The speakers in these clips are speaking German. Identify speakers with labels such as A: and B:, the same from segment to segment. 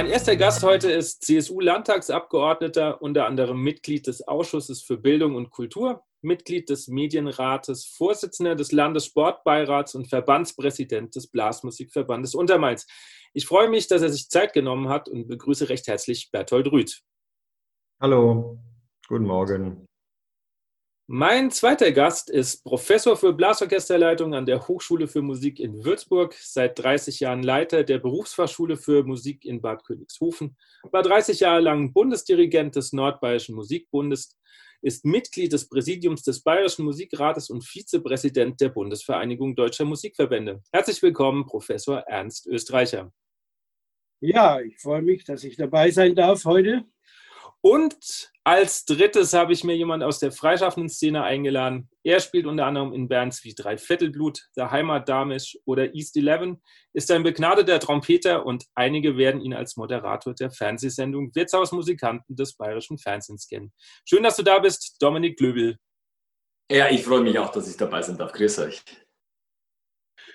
A: Mein erster Gast heute ist CSU-Landtagsabgeordneter, unter anderem Mitglied des Ausschusses für Bildung und Kultur, Mitglied des Medienrates, Vorsitzender des Landessportbeirats und Verbandspräsident des Blasmusikverbandes Untermainz. Ich freue mich, dass er sich Zeit genommen hat und begrüße recht herzlich Berthold Rüth.
B: Hallo, guten Morgen.
A: Mein zweiter Gast ist Professor für Blasorchesterleitung an der Hochschule für Musik in Würzburg, seit 30 Jahren Leiter der Berufsfachschule für Musik in Bad Königshofen, war 30 Jahre lang Bundesdirigent des Nordbayerischen Musikbundes, ist Mitglied des Präsidiums des Bayerischen Musikrates und Vizepräsident der Bundesvereinigung Deutscher Musikverbände. Herzlich willkommen, Professor Ernst Österreicher.
C: Ja, ich freue mich, dass ich dabei sein darf heute.
A: Und als drittes habe ich mir jemand aus der freischaffenden Szene eingeladen. Er spielt unter anderem in Bands wie Drei Vettelblut, Der Heimat Damisch oder East Eleven, ist ein begnadeter Trompeter und einige werden ihn als Moderator der Fernsehsendung Wirtshausmusikanten des bayerischen Fernsehens kennen. Schön, dass du da bist, Dominik Glöbel.
D: Ja, ich freue mich auch, dass ich dabei sein darf. Grüß euch.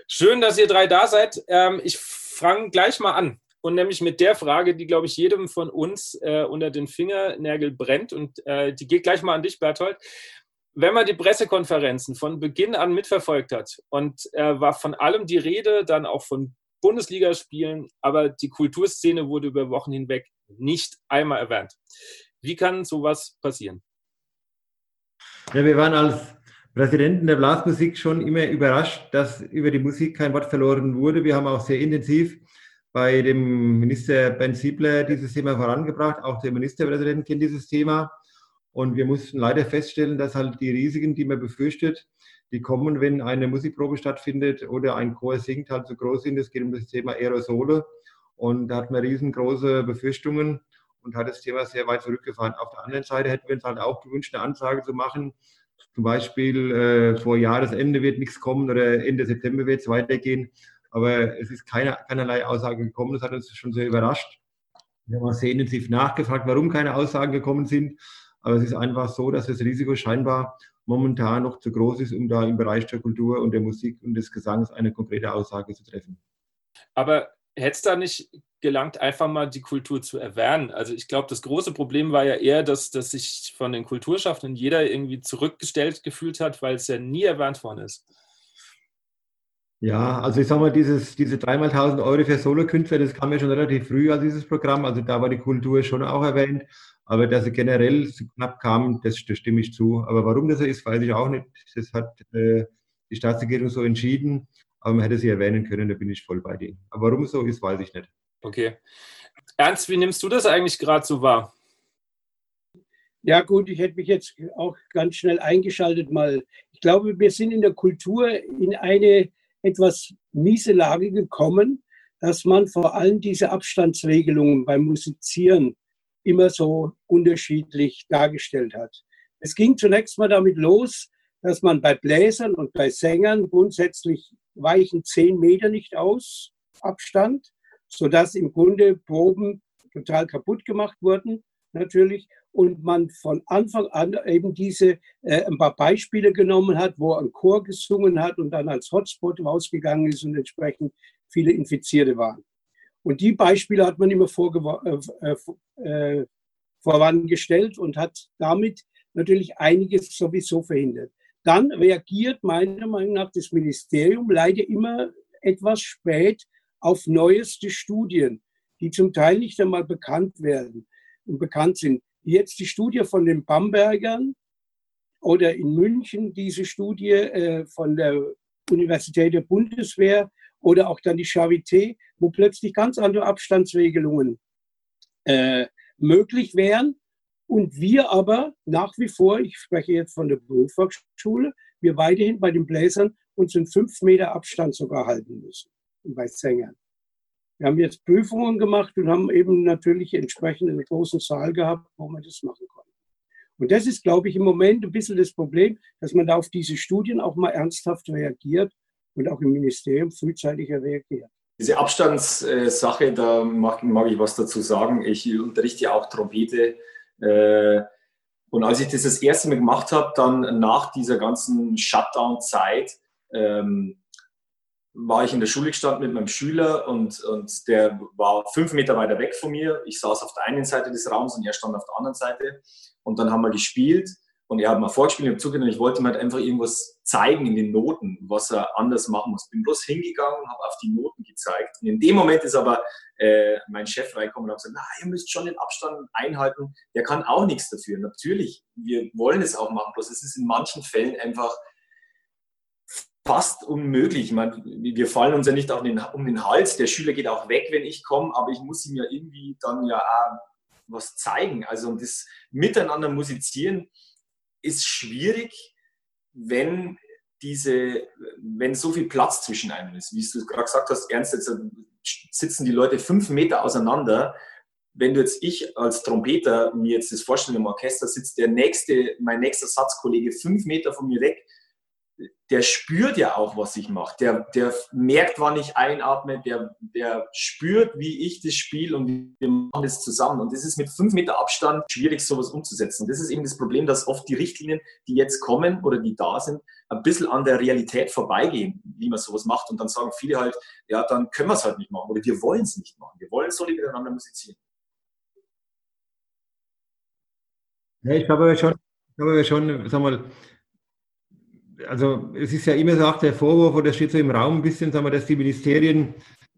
A: Schön, dass ihr drei da seid. Ähm, ich fange gleich mal an und nämlich mit der Frage, die, glaube ich, jedem von uns äh, unter den Fingernägel brennt. Und äh, die geht gleich mal an dich, Berthold. Wenn man die Pressekonferenzen von Beginn an mitverfolgt hat und äh, war von allem die Rede, dann auch von Bundesligaspielen, aber die Kulturszene wurde über Wochen hinweg nicht einmal erwähnt. Wie kann sowas passieren?
B: Ja, wir waren als Präsidenten der Blasmusik schon immer überrascht, dass über die Musik kein Wort verloren wurde. Wir haben auch sehr intensiv bei dem Minister Ben Siebler dieses Thema vorangebracht. Auch der Ministerpräsident kennt dieses Thema. Und wir mussten leider feststellen, dass halt die Risiken, die man befürchtet, die kommen, wenn eine Musikprobe stattfindet oder ein Chor singt, halt so groß sind. Es geht um das Thema Aerosole. Und da hat man riesengroße Befürchtungen und hat das Thema sehr weit zurückgefahren. Auf der anderen Seite hätten wir uns halt auch gewünscht, eine Ansage zu machen. Zum Beispiel äh, vor Jahresende wird nichts kommen oder Ende September wird es weitergehen. Aber es ist keine, keinerlei Aussage gekommen. Das hat uns schon sehr überrascht. Wir haben auch sehr intensiv nachgefragt, warum keine Aussagen gekommen sind. Aber es ist einfach so, dass das Risiko scheinbar momentan noch zu groß ist, um da im Bereich der Kultur und der Musik und des Gesangs eine konkrete Aussage zu treffen.
A: Aber hätte es da nicht gelangt, einfach mal die Kultur zu erwähnen? Also ich glaube, das große Problem war ja eher, dass, dass sich von den Kulturschaffenden jeder irgendwie zurückgestellt gefühlt hat, weil es ja nie erwähnt worden ist.
B: Ja, also ich sag mal, dieses, diese dreimal 1000 Euro für Solokünstler, das kam ja schon relativ früh als dieses Programm. Also da war die Kultur schon auch erwähnt. Aber dass sie generell so knapp kam, das, das stimme ich zu. Aber warum das so ist, weiß ich auch nicht. Das hat äh, die Staatsregierung so entschieden. Aber man hätte sie erwähnen können, da bin ich voll bei denen. Aber warum es so ist, weiß ich nicht.
A: Okay. Ernst, wie nimmst du das eigentlich gerade so wahr?
C: Ja gut, ich hätte mich jetzt auch ganz schnell eingeschaltet mal. Ich glaube, wir sind in der Kultur in eine etwas miese Lage gekommen, dass man vor allem diese Abstandsregelungen beim Musizieren immer so unterschiedlich dargestellt hat. Es ging zunächst mal damit los, dass man bei Bläsern und bei Sängern grundsätzlich weichen zehn Meter nicht aus Abstand, sodass im Grunde Proben total kaputt gemacht wurden, natürlich und man von Anfang an eben diese äh, ein paar Beispiele genommen hat, wo ein Chor gesungen hat und dann als Hotspot rausgegangen ist und entsprechend viele Infizierte waren. Und die Beispiele hat man immer äh, äh, äh, vorangestellt und hat damit natürlich einiges sowieso verhindert. Dann reagiert meiner Meinung nach das Ministerium leider immer etwas spät auf neueste Studien, die zum Teil nicht einmal bekannt werden und bekannt sind jetzt die Studie von den Bambergern oder in München diese Studie äh, von der Universität der Bundeswehr oder auch dann die Charité, wo plötzlich ganz andere Abstandsregelungen äh, möglich wären. Und wir aber nach wie vor, ich spreche jetzt von der Berufsfachschule, wir weiterhin bei den Bläsern uns in fünf Meter Abstand sogar halten müssen. Und bei Sängern. Wir haben jetzt Prüfungen gemacht und haben eben natürlich entsprechend einen großen Saal gehabt, wo man das machen konnte. Und das ist, glaube ich, im Moment ein bisschen das Problem, dass man da auf diese Studien auch mal ernsthaft reagiert und auch im Ministerium frühzeitig reagiert.
D: Diese Abstandssache, da mag, mag, ich was dazu sagen. Ich unterrichte ja auch Trompete. Äh, und als ich das das erste Mal gemacht habe, dann nach dieser ganzen Shutdown-Zeit, ähm, war ich in der Schule gestanden mit meinem Schüler und, und der war fünf Meter weiter weg von mir. Ich saß auf der einen Seite des Raums und er stand auf der anderen Seite. Und dann haben wir gespielt und er hat mal vorgespielt, ich habe zugehört und ich wollte ihm halt einfach irgendwas zeigen in den Noten, was er anders machen muss. Bin bloß hingegangen und habe auf die Noten gezeigt. Und in dem Moment ist aber äh, mein Chef reingekommen und hat gesagt, na, ihr müsst schon den Abstand einhalten. Der kann auch nichts dafür. Natürlich, wir wollen es auch machen, bloß es ist in manchen Fällen einfach fast unmöglich. Ich meine, wir fallen uns ja nicht den, um den Hals. Der Schüler geht auch weg, wenn ich komme, aber ich muss ihm ja irgendwie dann ja auch was zeigen. Also das Miteinander musizieren ist schwierig, wenn diese, wenn so viel Platz zwischen einem ist. Wie du gerade gesagt hast, Ernst, jetzt sitzen die Leute fünf Meter auseinander. Wenn du jetzt ich als Trompeter mir jetzt das vorstelle im Orchester, sitzt der nächste, mein nächster Satzkollege fünf Meter von mir weg, der spürt ja auch, was ich mache. Der, der merkt, wann ich einatme, der, der spürt, wie ich das spiele und wir machen das zusammen. Und das ist mit fünf Meter Abstand schwierig, sowas umzusetzen. Das ist eben das Problem, dass oft die Richtlinien, die jetzt kommen oder die da sind, ein bisschen an der Realität vorbeigehen, wie man sowas macht. Und dann sagen viele halt, ja, dann können wir es halt nicht machen oder wir wollen es nicht machen. Wir wollen so miteinander musizieren.
B: Ich glaube schon, ich glaube schon, sag mal, also es ist ja immer so auch der Vorwurf, oder steht so im Raum ein bisschen, sagen wir, dass die Ministerien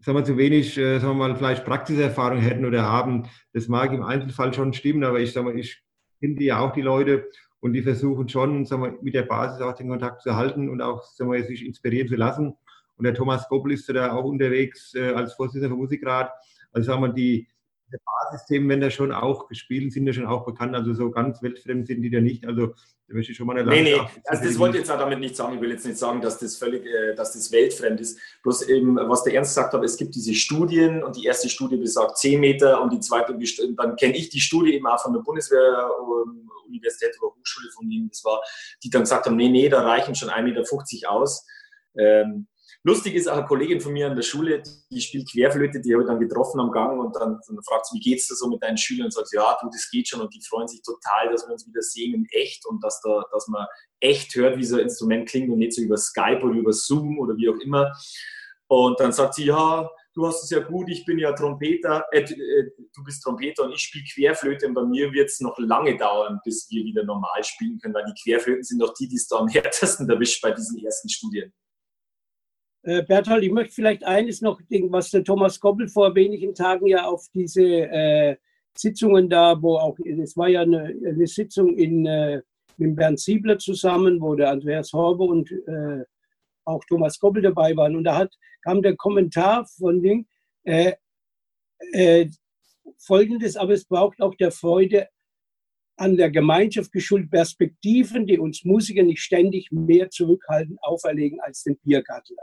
B: sagen wir, zu wenig, äh, sagen wir mal, vielleicht Praxiserfahrung hätten oder haben. Das mag im Einzelfall schon stimmen, aber ich sage mal, ich finde ja auch die Leute und die versuchen schon, sagen wir, mit der Basis auch den Kontakt zu halten und auch sagen wir, sich inspirieren zu lassen. Und der Thomas Goppel ist da auch unterwegs äh, als Vorsitzender vom Musikrat. Also sagen wir, die, die Basisthemen werden da schon auch gespielt, sind ja schon auch bekannt. Also so ganz weltfremd sind die da nicht. Also da möchte ich schon mal eine
D: Nee, nee, also das wollte ich jetzt auch damit nicht sagen. Ich will jetzt nicht sagen, dass das völlig, äh, dass das weltfremd ist. Bloß eben, was der Ernst gesagt hat, es gibt diese Studien und die erste Studie besagt 10 Meter und die zweite, dann kenne ich die Studie eben auch von der Bundeswehr, ähm, Universität oder Hochschule von ihnen, das war, die dann gesagt haben, nee, nee, da reichen schon 1,50 Meter aus. Ähm, Lustig ist auch eine Kollegin von mir an der Schule, die spielt Querflöte, die habe ich dann getroffen am Gang und dann, dann fragt sie, wie geht's da so mit deinen Schülern? Und sagt, ja, du, das geht schon und die freuen sich total, dass wir uns wieder sehen in echt und dass, da, dass man echt hört, wie so ein Instrument klingt und nicht so über Skype oder über Zoom oder wie auch immer. Und dann sagt sie, ja, du hast es ja gut, ich bin ja Trompeter, äh, äh du bist Trompeter und ich spiele Querflöte und bei mir wird es noch lange dauern, bis wir wieder normal spielen können, weil die Querflöten sind doch die, die es da am härtesten erwischt bei diesen ersten Studien.
C: Äh, Berthold, ich möchte vielleicht eines noch, was der Thomas Koppel vor wenigen Tagen ja auf diese äh, Sitzungen da, wo auch, es war ja eine, eine Sitzung in, äh, mit Bernd Siebler zusammen, wo der Andreas Horber und äh, auch Thomas Koppel dabei waren. Und da hat, kam der Kommentar von Ding, äh, äh, folgendes, aber es braucht auch der Freude an der Gemeinschaft geschult Perspektiven, die uns Musiker nicht ständig mehr zurückhalten, auferlegen als den Biergartlern.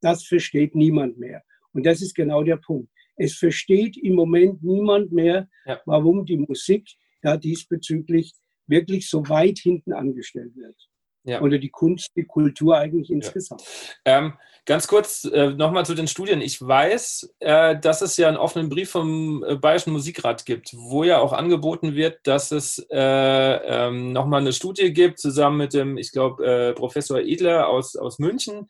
C: Das versteht niemand mehr. Und das ist genau der Punkt. Es versteht im Moment niemand mehr, ja. warum die Musik da diesbezüglich wirklich so weit hinten angestellt wird. Ja. Oder die Kunst, die Kultur eigentlich insgesamt.
A: Ja. Ähm, ganz kurz äh, nochmal zu den Studien. Ich weiß, äh, dass es ja einen offenen Brief vom äh, Bayerischen Musikrat gibt, wo ja auch angeboten wird, dass es äh, ähm, nochmal eine Studie gibt, zusammen mit dem, ich glaube, äh, Professor Edler aus, aus München,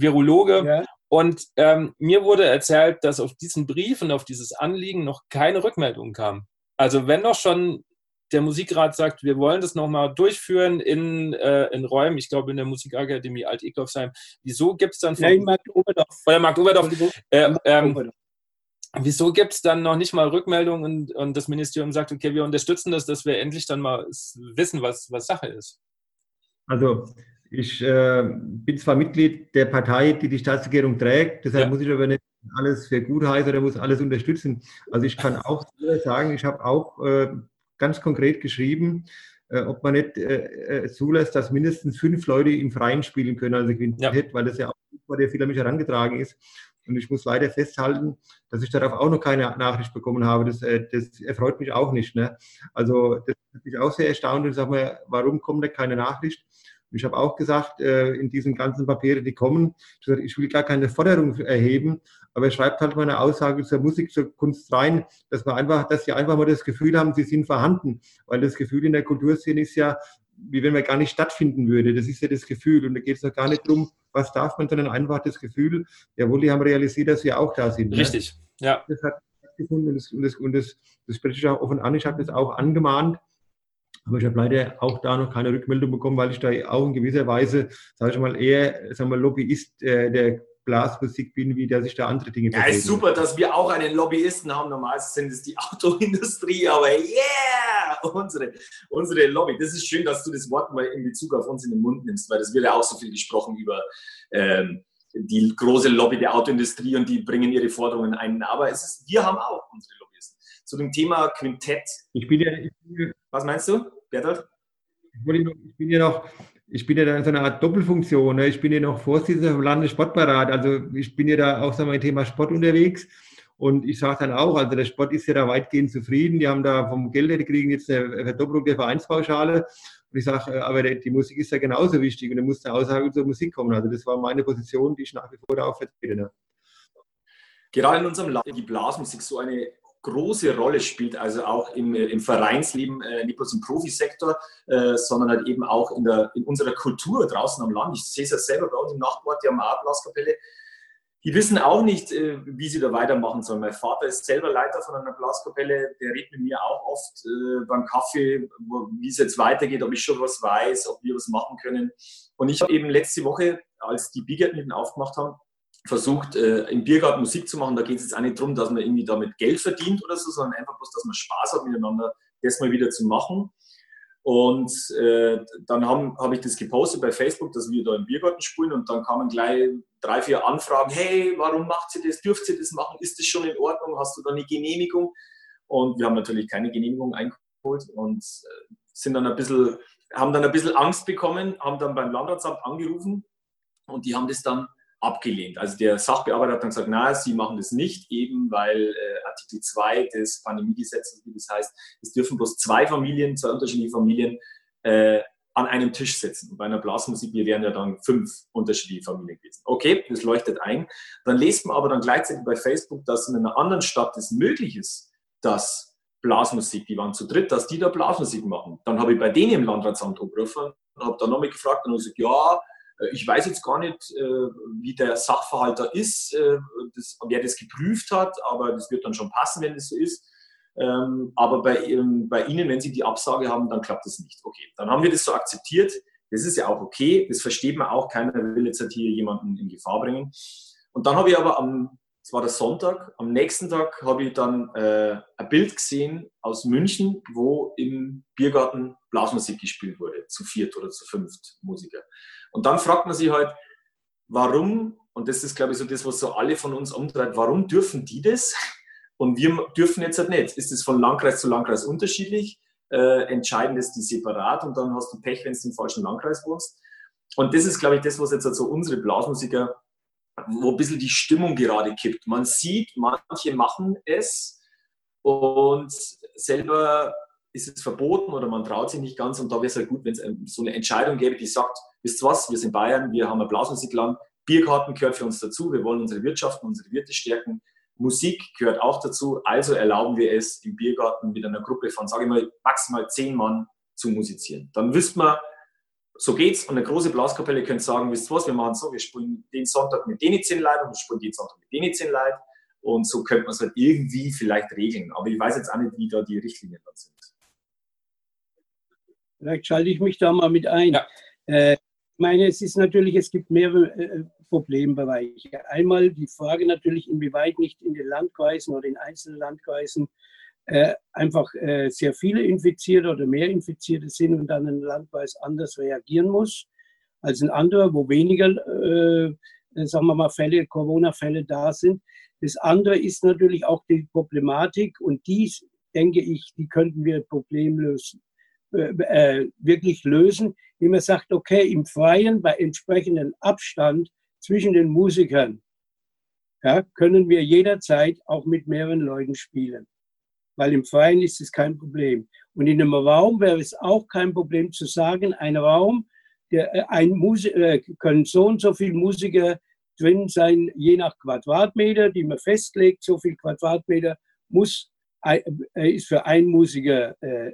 A: Virologe. Ja. Und ähm, mir wurde erzählt, dass auf diesen Brief und auf dieses Anliegen noch keine Rückmeldung kam. Also wenn doch schon der Musikrat sagt, wir wollen das nochmal durchführen in, äh, in Räumen, ich glaube in der Musikakademie Alt-Eckloffsheim, wieso gibt es dann von...
C: Nein, Markt Oberdorf.
A: Oder Markt Oberdorf. Äh, ähm, wieso gibt es dann noch nicht mal Rückmeldungen und, und das Ministerium sagt, okay, wir unterstützen das, dass wir endlich dann mal wissen, was, was Sache ist?
B: Also ich äh, bin zwar Mitglied der Partei, die die Staatsregierung trägt, deshalb ja. muss ich aber nicht alles für gut heißen oder muss alles unterstützen. Also ich kann auch sagen, ich habe auch äh, ganz konkret geschrieben, äh, ob man nicht äh, äh, zulässt, dass mindestens fünf Leute im Freien spielen können, also Quintett, ja. weil das ja auch vor der Philharmonie herangetragen ist. Und ich muss leider festhalten, dass ich darauf auch noch keine Nachricht bekommen habe. Das, äh, das erfreut mich auch nicht. Ne? Also das hat mich auch sehr erstaunt und sage mir, warum kommt da keine Nachricht? Ich habe auch gesagt, äh, in diesen ganzen Papieren, die kommen, ich will gar keine Forderung erheben, aber er schreibt halt meine Aussage zur Musik, zur Kunst rein, dass man einfach, dass sie einfach mal das Gefühl haben, sie sind vorhanden. Weil das Gefühl in der Kulturszene ist ja, wie wenn man gar nicht stattfinden würde. Das ist ja das Gefühl. Und da geht es doch gar nicht darum, was darf man, sondern einfach das Gefühl, jawohl, die haben realisiert, dass sie auch da sind.
A: Ne? Richtig, ne? ja.
B: Das hat stattgefunden und das, und das, und das, das spreche ich auch offen an. Ich habe das auch angemahnt. Aber ich habe leider auch da noch keine Rückmeldung bekommen, weil ich da auch in gewisser Weise, sage ich mal, eher sagen wir, Lobbyist äh, der Blasmusik bin, wie der sich da andere Dinge
D: Ja, ist super, dass wir auch einen Lobbyisten haben. Normalerweise sind es die Autoindustrie, aber yeah, unsere, unsere Lobby. Das ist schön, dass du das Wort mal in Bezug auf uns in den Mund nimmst, weil das wird ja auch so viel gesprochen über ähm, die große Lobby der Autoindustrie und die bringen ihre Forderungen ein. Aber es ist, wir haben auch unsere Lobbyisten. Zu dem Thema Quintett.
B: Ich bin ja, ich bin,
D: Was meinst du, Bertolt?
B: Ich bin ja noch ich bin ja da in so einer Art Doppelfunktion. Ne? Ich bin ja noch Vorsitzender vom Landessportbeirat. Also ich bin ja da auch sagen wir, im Thema Sport unterwegs. Und ich sage dann auch, also der Sport ist ja da weitgehend zufrieden. Die haben da vom Geld, die kriegen jetzt eine Verdoppelung der Vereinspauschale. Und ich sage, äh, aber die Musik ist ja genauso wichtig und da muss eine Aussage zur Musik kommen. Also das war meine Position, die ich nach wie vor da auch vertrete. Ne?
D: Gerade in unserem Land die Blasmusik so eine große Rolle spielt, also auch im, äh, im Vereinsleben, äh, nicht bloß im Profisektor, äh, sondern halt eben auch in, der, in unserer Kultur draußen am Land. Ich sehe es ja selber bei uns im Nachbarort, die haben auch eine Blaskapelle. Die wissen auch nicht, äh, wie sie da weitermachen sollen. Mein Vater ist selber Leiter von einer Blaskapelle, der redet mit mir auch oft äh, beim Kaffee, wie es jetzt weitergeht, ob ich schon was weiß, ob wir was machen können. Und ich habe eben letzte Woche, als die Biergärten aufgemacht haben, versucht, äh, im Biergarten Musik zu machen. Da geht es jetzt auch nicht darum, dass man irgendwie damit Geld verdient oder so, sondern einfach bloß, dass man Spaß hat miteinander, das mal wieder zu machen. Und äh, dann habe hab ich das gepostet bei Facebook, dass wir da im Biergarten spielen und dann kamen gleich drei, vier Anfragen, hey, warum macht sie das? Dürft ihr das machen? Ist das schon in Ordnung? Hast du da eine Genehmigung? Und wir haben natürlich keine Genehmigung eingeholt und äh, sind dann ein bisschen, haben dann ein bisschen Angst bekommen, haben dann beim Landratsamt angerufen und die haben das dann abgelehnt. Also der Sachbearbeiter hat dann gesagt, na, Sie machen das nicht, eben weil äh, Artikel 2 des Pandemiegesetzes, wie das heißt, es dürfen bloß zwei Familien, zwei unterschiedliche Familien äh, an einem Tisch sitzen. Und bei einer Blasmusik, wir wären ja dann fünf unterschiedliche Familien gewesen. Okay, das leuchtet ein. Dann lest man aber dann gleichzeitig bei Facebook, dass in einer anderen Stadt es möglich ist, dass Blasmusik, die waren zu dritt, dass die da Blasmusik machen. Dann habe ich bei denen im Landratsamt angerufen und habe dann nochmal gefragt und gesagt, ja, ich weiß jetzt gar nicht, äh, wie der Sachverhalt da ist, äh, das, wer das geprüft hat, aber das wird dann schon passen, wenn das so ist. Ähm, aber bei, bei Ihnen, wenn Sie die Absage haben, dann klappt das nicht. Okay, dann haben wir das so akzeptiert. Das ist ja auch okay, das versteht man auch. Keiner will jetzt halt hier jemanden in Gefahr bringen. Und dann habe ich aber am, es war der Sonntag, am nächsten Tag habe ich dann äh, ein Bild gesehen aus München, wo im Biergarten Blasmusik gespielt wurde, zu viert oder zu fünft Musiker. Und dann fragt man sich halt, warum, und das ist, glaube ich, so das, was so alle von uns umtreibt, warum dürfen die das und wir dürfen jetzt halt nicht? Ist das von Landkreis zu Landkreis unterschiedlich? Äh, entscheiden das die separat und dann hast du Pech, wenn du im falschen Landkreis wohnst. Und das ist, glaube ich, das, was jetzt halt so unsere Blasmusiker, wo ein bisschen die Stimmung gerade kippt. Man sieht, manche machen es und selber ist es verboten oder man traut sich nicht ganz und da wäre es halt gut, wenn es so eine Entscheidung gäbe, die sagt, wisst ihr was, wir sind Bayern, wir haben ein Blasmusikland, Biergarten gehört für uns dazu, wir wollen unsere Wirtschaft und unsere Wirte stärken, Musik gehört auch dazu, also erlauben wir es im Biergarten mit einer Gruppe von, sage ich mal, maximal zehn Mann zu musizieren. Dann wüsste man, so geht's und eine große Blaskapelle könnte sagen, wisst ihr was, wir machen so, wir spielen den Sonntag mit denen zehn Leuten und wir spielen den Sonntag mit denen zehn Leuten und so könnte man es halt irgendwie vielleicht regeln. Aber ich weiß jetzt auch nicht, wie da die Richtlinien dann sind.
C: Vielleicht schalte ich mich da mal mit ein. Ja. Äh, meine, es ist natürlich, es gibt mehrere äh, Problembereiche. Einmal die Frage natürlich, inwieweit nicht in den Landkreisen oder in einzelnen Landkreisen äh, einfach äh, sehr viele Infizierte oder mehr Infizierte sind und dann ein Landkreis anders reagieren muss als ein anderer, wo weniger, äh, sagen wir mal, Fälle, Corona-Fälle da sind. Das andere ist natürlich auch die Problematik und dies, denke ich, die könnten wir problemlos äh, äh, wirklich lösen, wie man sagt, okay, im Freien bei entsprechendem Abstand zwischen den Musikern ja, können wir jederzeit auch mit mehreren Leuten spielen. Weil im Verein ist es kein Problem. Und in einem Raum wäre es auch kein Problem zu sagen, ein Raum, der, äh, ein Musik, können so und so viele Musiker drin sein, je nach Quadratmeter, die man festlegt, so viel Quadratmeter muss, ist für einen Musiker äh,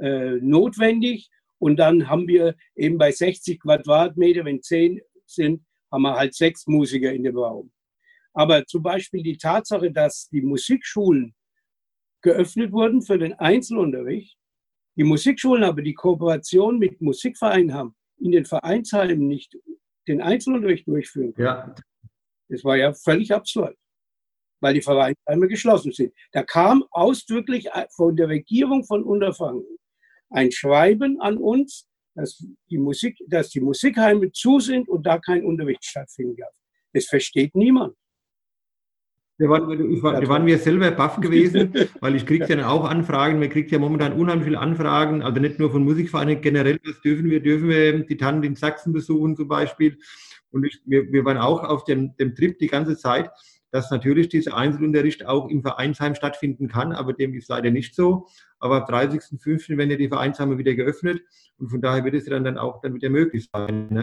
C: äh, notwendig. Und dann haben wir eben bei 60 Quadratmeter, wenn 10 sind, haben wir halt sechs Musiker in dem Raum. Aber zum Beispiel die Tatsache, dass die Musikschulen geöffnet wurden für den Einzelunterricht, die Musikschulen aber die Kooperation mit Musikvereinen haben, in den Vereinsheimen nicht den Einzelunterricht durchführen können. Ja. Das war ja völlig absurd, weil die Vereinsheime geschlossen sind. Da kam ausdrücklich von der Regierung von Unterfranken ein Schreiben an uns, dass die, Musik, dass die Musikheime zu sind und da kein Unterricht stattfinden darf. Das versteht niemand.
B: Wir waren, ich war, wir waren mir selber baff gewesen, weil ich kriege ja dann auch Anfragen. Man kriegt ja momentan unheimlich viele Anfragen, also nicht nur von Musikvereinen, generell, was dürfen wir? Dürfen wir die Tanten in Sachsen besuchen zum Beispiel? Und ich, wir, wir waren auch auf dem, dem Trip die ganze Zeit, dass natürlich dieser Einzelunterricht auch im Vereinsheim stattfinden kann, aber dem ist leider nicht so. Aber am 30.05. werden ja die Vereinsheime wieder geöffnet und von daher wird es dann, dann auch dann wieder möglich sein. Ne?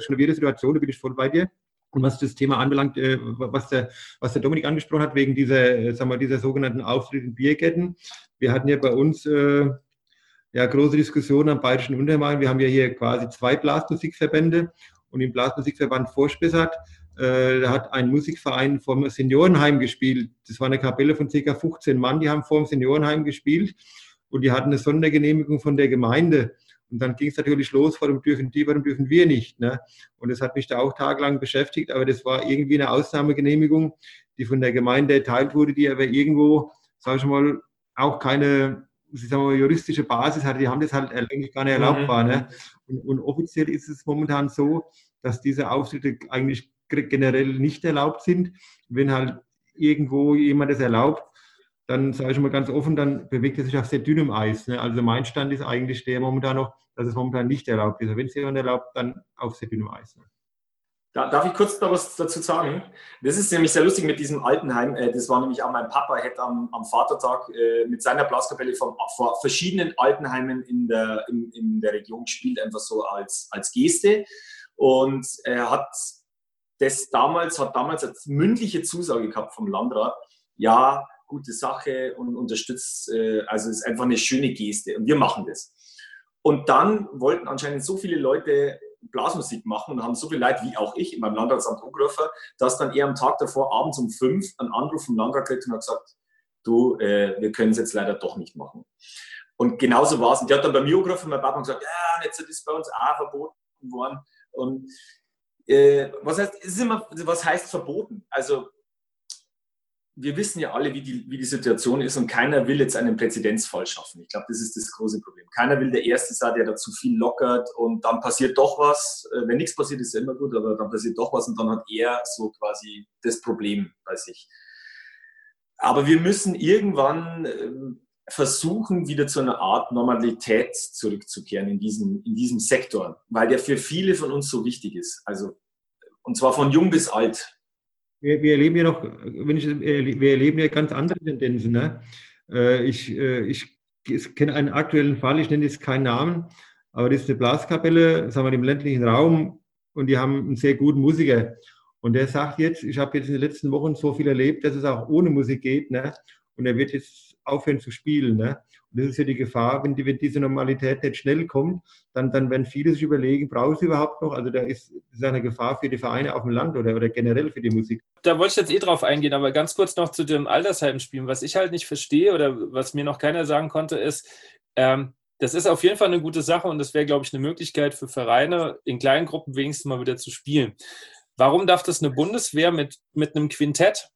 B: Schon wieder Situation, da bin ich voll bei dir. Und was das Thema anbelangt, äh, was, der, was der Dominik angesprochen hat, wegen dieser, äh, sagen wir, dieser sogenannten Auftritt in Bierketten. Wir hatten ja bei uns äh, ja, große Diskussionen am Bayerischen Untermain. Wir haben ja hier quasi zwei Blasmusikverbände und im Blasmusikverband Vorspessart, äh, da hat ein Musikverein vom Seniorenheim gespielt. Das war eine Kapelle von ca. 15 Mann, die haben vor dem Seniorenheim gespielt und die hatten eine Sondergenehmigung von der Gemeinde. Und dann ging es natürlich los, warum dürfen die, warum dürfen wir nicht. Ne? Und das hat mich da auch tagelang beschäftigt, aber das war irgendwie eine Ausnahmegenehmigung, die von der Gemeinde erteilt wurde, die aber irgendwo, sage ich mal, auch keine mal, juristische Basis hatte. Die haben das halt eigentlich gar nicht erlaubt mhm. war. Ne? Und, und offiziell ist es momentan so, dass diese Auftritte eigentlich generell nicht erlaubt sind. Wenn halt irgendwo jemand das erlaubt, dann sage ich mal ganz offen, dann bewegt er sich auf sehr dünnem Eis. Ne? Also mein Stand ist eigentlich der momentan noch, dass es momentan nicht erlaubt ist. Wenn es jemand erlaubt, dann auf sehr dünnem Eis. Ne?
D: Da, darf ich kurz da was dazu sagen? Das ist nämlich sehr lustig mit diesem Altenheim. Äh, das war nämlich auch mein Papa, hätte am, am Vatertag äh, mit seiner Blaskapelle von, vor verschiedenen Altenheimen in der, in, in der Region gespielt, einfach so als, als Geste. Und er hat das damals, hat damals als mündliche Zusage gehabt vom Landrat, ja, gute Sache und unterstützt, äh, also es ist einfach eine schöne Geste und wir machen das. Und dann wollten anscheinend so viele Leute Blasmusik machen und haben so viel Leid wie auch ich in meinem Landratsamt angerufen, dass dann eher am Tag davor abends um fünf einen Anruf vom Landrat kriegt und hat gesagt, du, äh, wir können es jetzt leider doch nicht machen. Und genauso war es. Und die hat dann bei mir angerufen, mein Papa gesagt, ja, jetzt ist das bei uns auch verboten worden. Und äh, was heißt, ist immer, was heißt verboten? Also wir wissen ja alle, wie die, wie die Situation ist und keiner will jetzt einen Präzedenzfall schaffen. Ich glaube, das ist das große Problem. Keiner will der Erste sein, der da zu viel lockert und dann passiert doch was. Äh, wenn nichts passiert, ist ja immer gut, aber dann passiert doch was und dann hat er so quasi das Problem bei sich. Aber wir müssen irgendwann ähm, versuchen, wieder zu einer Art Normalität zurückzukehren in diesem, in diesem Sektor, weil der für viele von uns so wichtig ist. Also, und zwar von jung bis alt
B: wir, wir erleben ja noch, wenn ich, wir erleben ja ganz andere Tendenzen. Ne? Äh, ich, äh, ich, ich kenne einen aktuellen Fall, ich nenne jetzt keinen Namen, aber das ist eine Blaskapelle, sagen wir, im ländlichen Raum und die haben einen sehr guten Musiker. Und der sagt jetzt, ich habe jetzt in den letzten Wochen so viel erlebt, dass es auch ohne Musik geht. Ne? Und er wird jetzt aufhören zu spielen. Ne? das ist ja die Gefahr, wenn, die, wenn diese Normalität nicht schnell kommt, dann, dann werden viele sich überlegen, brauche ich sie überhaupt noch? Also da ist, ist eine Gefahr für die Vereine auf dem Land oder, oder generell für die Musik.
A: Da wollte ich jetzt eh drauf eingehen, aber ganz kurz noch zu dem Altersheimspielen. Was ich halt nicht verstehe oder was mir noch keiner sagen konnte, ist, ähm, das ist auf jeden Fall eine gute Sache und das wäre, glaube ich, eine Möglichkeit für Vereine, in kleinen Gruppen wenigstens mal wieder zu spielen. Warum darf das eine Bundeswehr mit, mit einem Quintett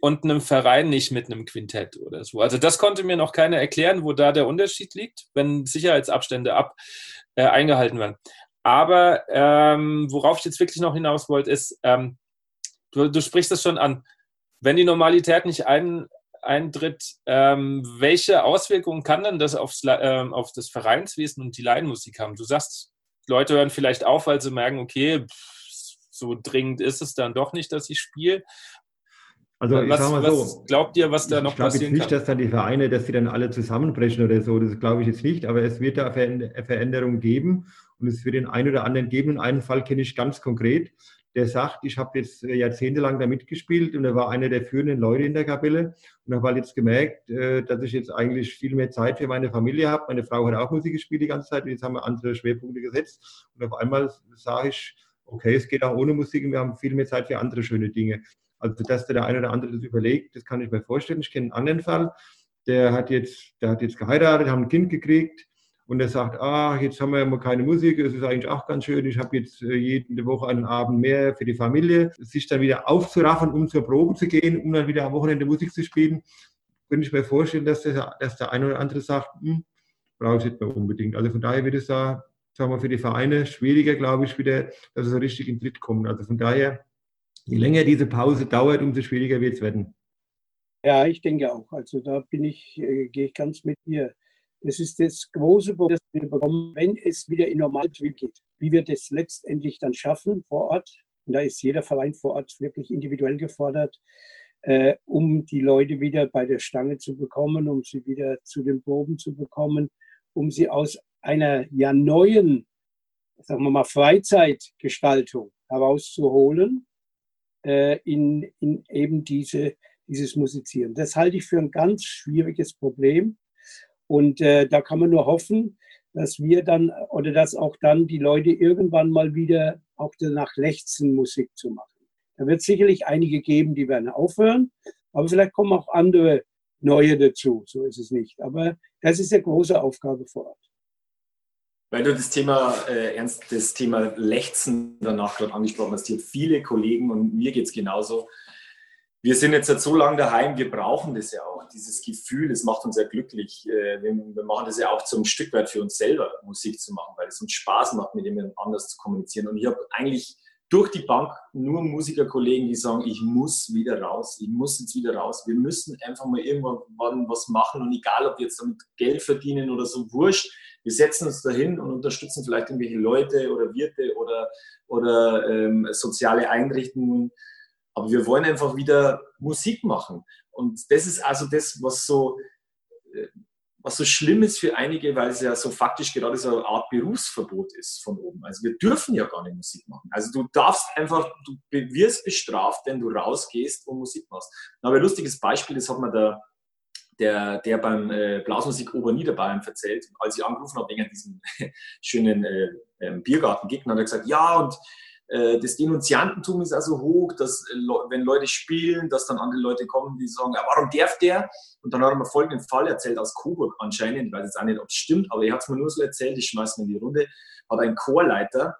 A: und einem Verein nicht mit einem Quintett oder so. Also das konnte mir noch keiner erklären, wo da der Unterschied liegt, wenn Sicherheitsabstände ab, äh, eingehalten werden. Aber ähm, worauf ich jetzt wirklich noch hinaus wollte, ist, ähm, du, du sprichst es schon an, wenn die Normalität nicht ein, eintritt, ähm, welche Auswirkungen kann denn das aufs, ähm, auf das Vereinswesen und die Laienmusik haben? Du sagst, Leute hören vielleicht auf, weil sie merken, okay, pff, so dringend ist es dann doch nicht, dass ich spiele.
B: Also ich
A: was,
B: sag mal
A: was
B: so,
A: glaubt ihr, was da
B: ich
A: noch
B: glaube jetzt nicht,
A: kann?
B: dass dann die Vereine, dass sie dann alle zusammenbrechen oder so. Das glaube ich jetzt nicht. Aber es wird da eine Veränderung geben und es wird den einen oder anderen geben. Und einen Fall kenne ich ganz konkret. Der sagt, ich habe jetzt äh, jahrzehntelang da mitgespielt und er war einer der führenden Leute in der Kapelle und habe halt jetzt gemerkt, äh, dass ich jetzt eigentlich viel mehr Zeit für meine Familie habe. Meine Frau hat auch Musik gespielt die ganze Zeit und jetzt haben wir andere Schwerpunkte gesetzt. Und auf einmal sage ich, okay, es geht auch ohne Musik und wir haben viel mehr Zeit für andere schöne Dinge. Also, dass der eine oder andere das überlegt, das kann ich mir vorstellen. Ich kenne einen anderen Fall, der hat jetzt, der hat jetzt geheiratet, haben ein Kind gekriegt und der sagt, ah, jetzt haben wir ja mal keine Musik, es ist eigentlich auch ganz schön, ich habe jetzt äh, jede Woche einen Abend mehr für die Familie. Sich dann wieder aufzuraffen, um zur Probe zu gehen, um dann wieder am Wochenende Musik zu spielen, könnte ich mir vorstellen, dass der, dass der eine oder andere sagt, hm, brauche ich nicht mehr unbedingt. Also von daher wird es da, sagen wir, für die Vereine schwieriger, glaube ich, wieder, dass es so richtig in Tritt kommt. Also von daher, je länger diese Pause dauert, umso schwieriger wird es werden.
C: Ja, ich denke auch. Also da bin ich, äh, gehe ich ganz mit dir. Das ist das große Problem, das wir bekommen, wenn es wieder in Normalbetrieb geht. Wie wir das letztendlich dann schaffen vor Ort. Und da ist jeder Verein vor Ort wirklich individuell gefordert, äh, um die Leute wieder bei der Stange zu bekommen, um sie wieder zu den Proben zu bekommen, um sie aus einer ja neuen, sagen wir mal, Freizeitgestaltung herauszuholen äh, in, in eben diese, dieses Musizieren. Das halte ich für ein ganz schwieriges Problem. Und äh, da kann man nur hoffen, dass wir dann oder dass auch dann die Leute irgendwann mal wieder auch danach lechzen, Musik zu machen. Da wird es sicherlich einige geben, die werden aufhören, aber vielleicht kommen auch andere neue dazu. So ist es nicht. Aber das ist eine große Aufgabe vor Ort.
D: Weil du das Thema, äh, Ernst, das Thema Lechzen danach gerade angesprochen hast, hier viele Kollegen und mir geht es genauso. Wir sind jetzt seit so lange daheim, wir brauchen das ja auch, dieses Gefühl, das macht uns ja glücklich. Äh, wir, wir, machen das ja auch zum Stück weit für uns selber, Musik zu machen, weil es uns Spaß macht, mit jemandem anders zu kommunizieren. Und ich habe eigentlich durch die Bank nur Musikerkollegen, die sagen, ich muss wieder raus, ich muss jetzt wieder raus. Wir müssen einfach mal irgendwann was machen und egal, ob wir jetzt damit Geld verdienen oder so, wurscht. Wir setzen uns dahin und unterstützen vielleicht irgendwelche Leute oder Wirte oder, oder ähm, soziale Einrichtungen. Aber wir wollen einfach wieder Musik machen. Und das ist also das, was so, äh, was so schlimm ist für einige, weil es ja so faktisch gerade so eine Art Berufsverbot ist von oben. Also wir dürfen ja gar nicht Musik machen. Also du darfst einfach, du wirst bestraft, wenn du rausgehst und Musik machst. Aber ein lustiges Beispiel, das hat mir der, der, der beim äh, Blasmusik Oberniederbayern erzählt. Als ich angerufen habe wegen diesem schönen äh, ähm, Biergarten-Gegner, hat er gesagt, ja und das Denunziantentum ist also hoch, dass äh, wenn Leute spielen, dass dann andere Leute kommen, die sagen, ja, warum darf der? Und dann hat er mir folgenden Fall erzählt aus Coburg anscheinend, ich weiß jetzt auch nicht, ob es stimmt, aber er hat es mir nur so erzählt, ich schmeiße mir in die Runde, hat ein Chorleiter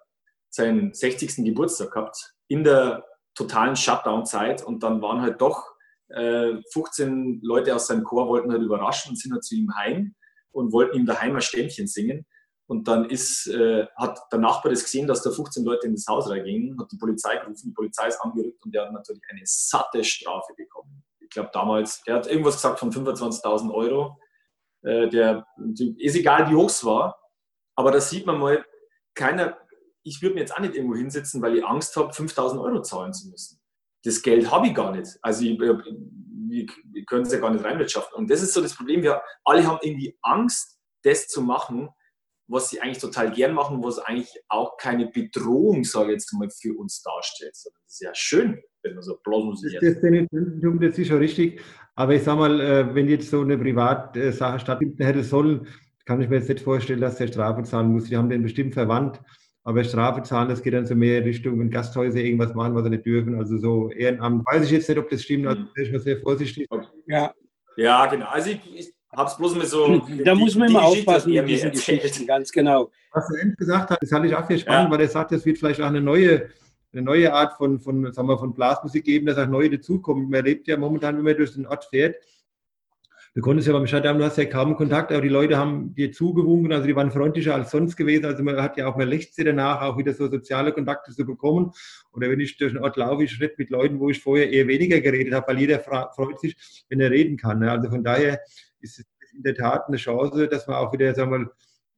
D: seinen 60. Geburtstag gehabt, in der totalen Shutdown-Zeit und dann waren halt doch äh, 15 Leute aus seinem Chor, wollten halt überraschen und sind halt zu ihm heim und wollten ihm daheim ein Ständchen singen. Und dann ist, äh, hat der Nachbar das gesehen, dass da 15 Leute in das Haus reingingen, hat die Polizei gerufen, die Polizei ist angerückt und der hat natürlich eine satte Strafe bekommen. Ich glaube damals, der hat irgendwas gesagt von 25.000 Euro. Äh, der, ist egal, wie hoch es war, aber da sieht man mal, keiner, ich würde mir jetzt auch nicht irgendwo hinsetzen, weil ich Angst habe, 5.000 Euro zahlen zu müssen. Das Geld habe ich gar nicht. Also ich, wir, wir können es ja gar nicht reinwirtschaften. Und das ist so das Problem. Wir alle haben irgendwie Angst, das zu machen, was sie eigentlich total gern machen, was eigentlich auch keine Bedrohung, sage ich jetzt mal, für uns darstellt. Das ist ja schön, wenn man so Blasmusik
B: Das, das, das ist schon richtig. Aber ich sage mal, äh, wenn jetzt so eine Privatsache stattfinden hätte sollen, kann ich mir jetzt nicht vorstellen, dass der Strafe zahlen muss. Die haben den bestimmt verwandt. Aber Strafe zahlen, das geht dann so mehr Richtung, wenn Gasthäuser irgendwas machen, was sie nicht dürfen. Also so Ehrenamt. Weiß ich jetzt nicht, ob das stimmt. Also bin ich mal sehr vorsichtig.
D: Ja, ja genau. Also ich, ich habe es bloß mal so.
C: Da die, muss man immer aufpassen mit diesen Geschichten, ganz genau.
B: Was er Enz gesagt hat, das halte ich auch sehr spannend, ja. weil er sagt, es wird vielleicht auch eine neue, eine neue Art von, von, sagen wir, von Blasmusik geben, dass auch neue dazukommen. Man erlebt ja momentan, wenn man durch den Ort fährt, Du konntest ja beim Shutdown, du hast ja kaum Kontakt, aber die Leute haben dir zugewunken, also die waren freundlicher als sonst gewesen. Also man hat ja auch mehr Lechtse danach, auch wieder so soziale Kontakte zu bekommen. Oder wenn ich durch den Ort laufe, ich rede mit Leuten, wo ich vorher eher weniger geredet habe, weil jeder freut sich, wenn er reden kann. Ne? Also von daher ist es in der Tat eine Chance, dass man auch wieder, sagen wir mal,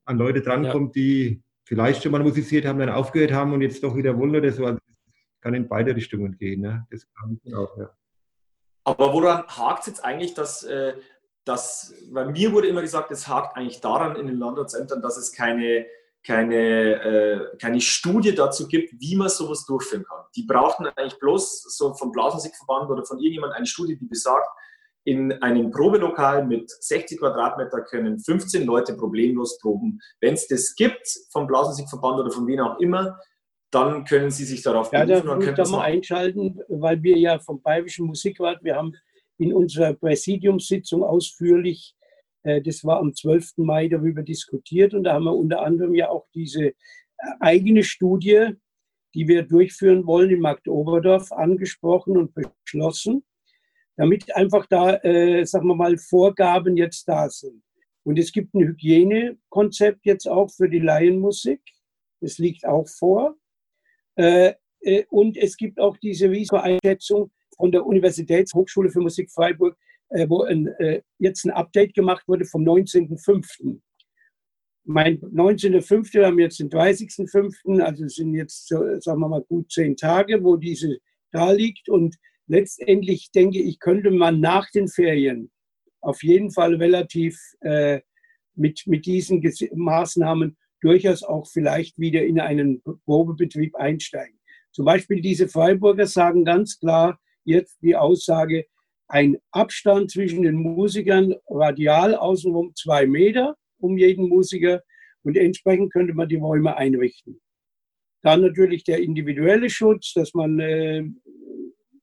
B: an Leute drankommt, ja. die vielleicht schon mal musiziert haben, dann aufgehört haben und jetzt doch wieder wollen oder so. Also kann in beide Richtungen gehen. Ne? Das kann
D: auch, ja. Aber woran hakt es jetzt eigentlich, dass, äh, dass, bei mir wurde immer gesagt, es hakt eigentlich daran in den Landratsämtern, dass es keine, keine, äh, keine Studie dazu gibt, wie man sowas durchführen kann. Die brauchten eigentlich bloß so vom Blasmusikverband oder von irgendjemand eine Studie, die besagt, in einem Probelokal mit 60 Quadratmeter können 15 Leute problemlos proben. Wenn es das gibt vom Blasmusikverband oder von wem auch immer, dann können Sie sich darauf
C: berufen. Ja, da würde ich mal einschalten, weil wir ja vom Bayerischen Musikrat, wir haben in unserer Präsidiumssitzung ausführlich, äh, das war am 12. Mai, darüber diskutiert und da haben wir unter anderem ja auch diese äh, eigene Studie, die wir durchführen wollen in Markt Oberdorf, angesprochen und beschlossen damit einfach da, äh, sagen wir mal, Vorgaben jetzt da sind. Und es gibt ein Hygienekonzept jetzt auch für die Laienmusik. Das liegt auch vor. Äh, äh, und es gibt auch diese Risikoeinschätzung von der Universitätshochschule für Musik Freiburg, äh, wo ein, äh, jetzt ein Update gemacht wurde vom 19.05. Mein 19.05. wir haben jetzt den 30.05., also sind jetzt, sagen wir mal, gut zehn Tage, wo diese da liegt. Und letztendlich denke ich, könnte man nach den Ferien auf jeden Fall relativ äh, mit, mit diesen Maßnahmen durchaus auch vielleicht wieder in einen Probebetrieb einsteigen. Zum Beispiel diese Freiburger sagen ganz klar jetzt die Aussage, ein Abstand zwischen den Musikern radial außenrum zwei Meter um jeden Musiker und entsprechend könnte man die Räume einrichten. Dann natürlich der individuelle Schutz, dass man äh,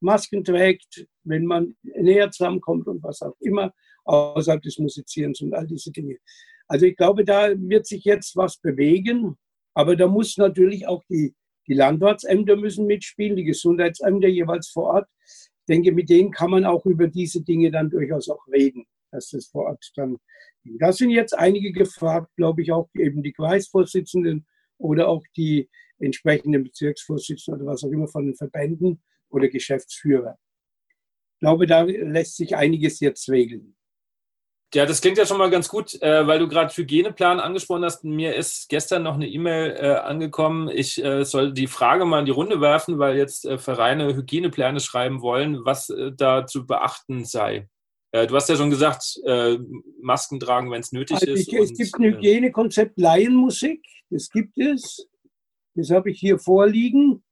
C: Masken trägt, wenn man näher zusammenkommt und was auch immer, außerhalb des Musizierens und all diese Dinge. Also ich glaube, da wird sich jetzt was bewegen, aber da muss natürlich auch die, die Landratsämter müssen mitspielen, die Gesundheitsämter jeweils vor Ort. Ich denke, mit denen kann man auch über diese Dinge dann durchaus auch reden, dass das vor Ort dann. Da sind jetzt einige gefragt, glaube ich, auch eben die Kreisvorsitzenden oder auch die entsprechenden Bezirksvorsitzenden oder was auch immer von den Verbänden, oder Geschäftsführer. Ich glaube, da lässt sich einiges jetzt regeln.
A: Ja, das klingt ja schon mal ganz gut, äh, weil du gerade Hygieneplan angesprochen hast. Mir ist gestern noch eine E-Mail äh, angekommen. Ich äh, soll die Frage mal in die Runde werfen, weil jetzt äh, Vereine Hygienepläne schreiben wollen, was äh, da zu beachten sei. Äh, du hast ja schon gesagt, Masken tragen, wenn es nötig also ich, ist.
C: Es gibt ein Hygienekonzept Laienmusik, das gibt es. Das habe ich hier vorliegen.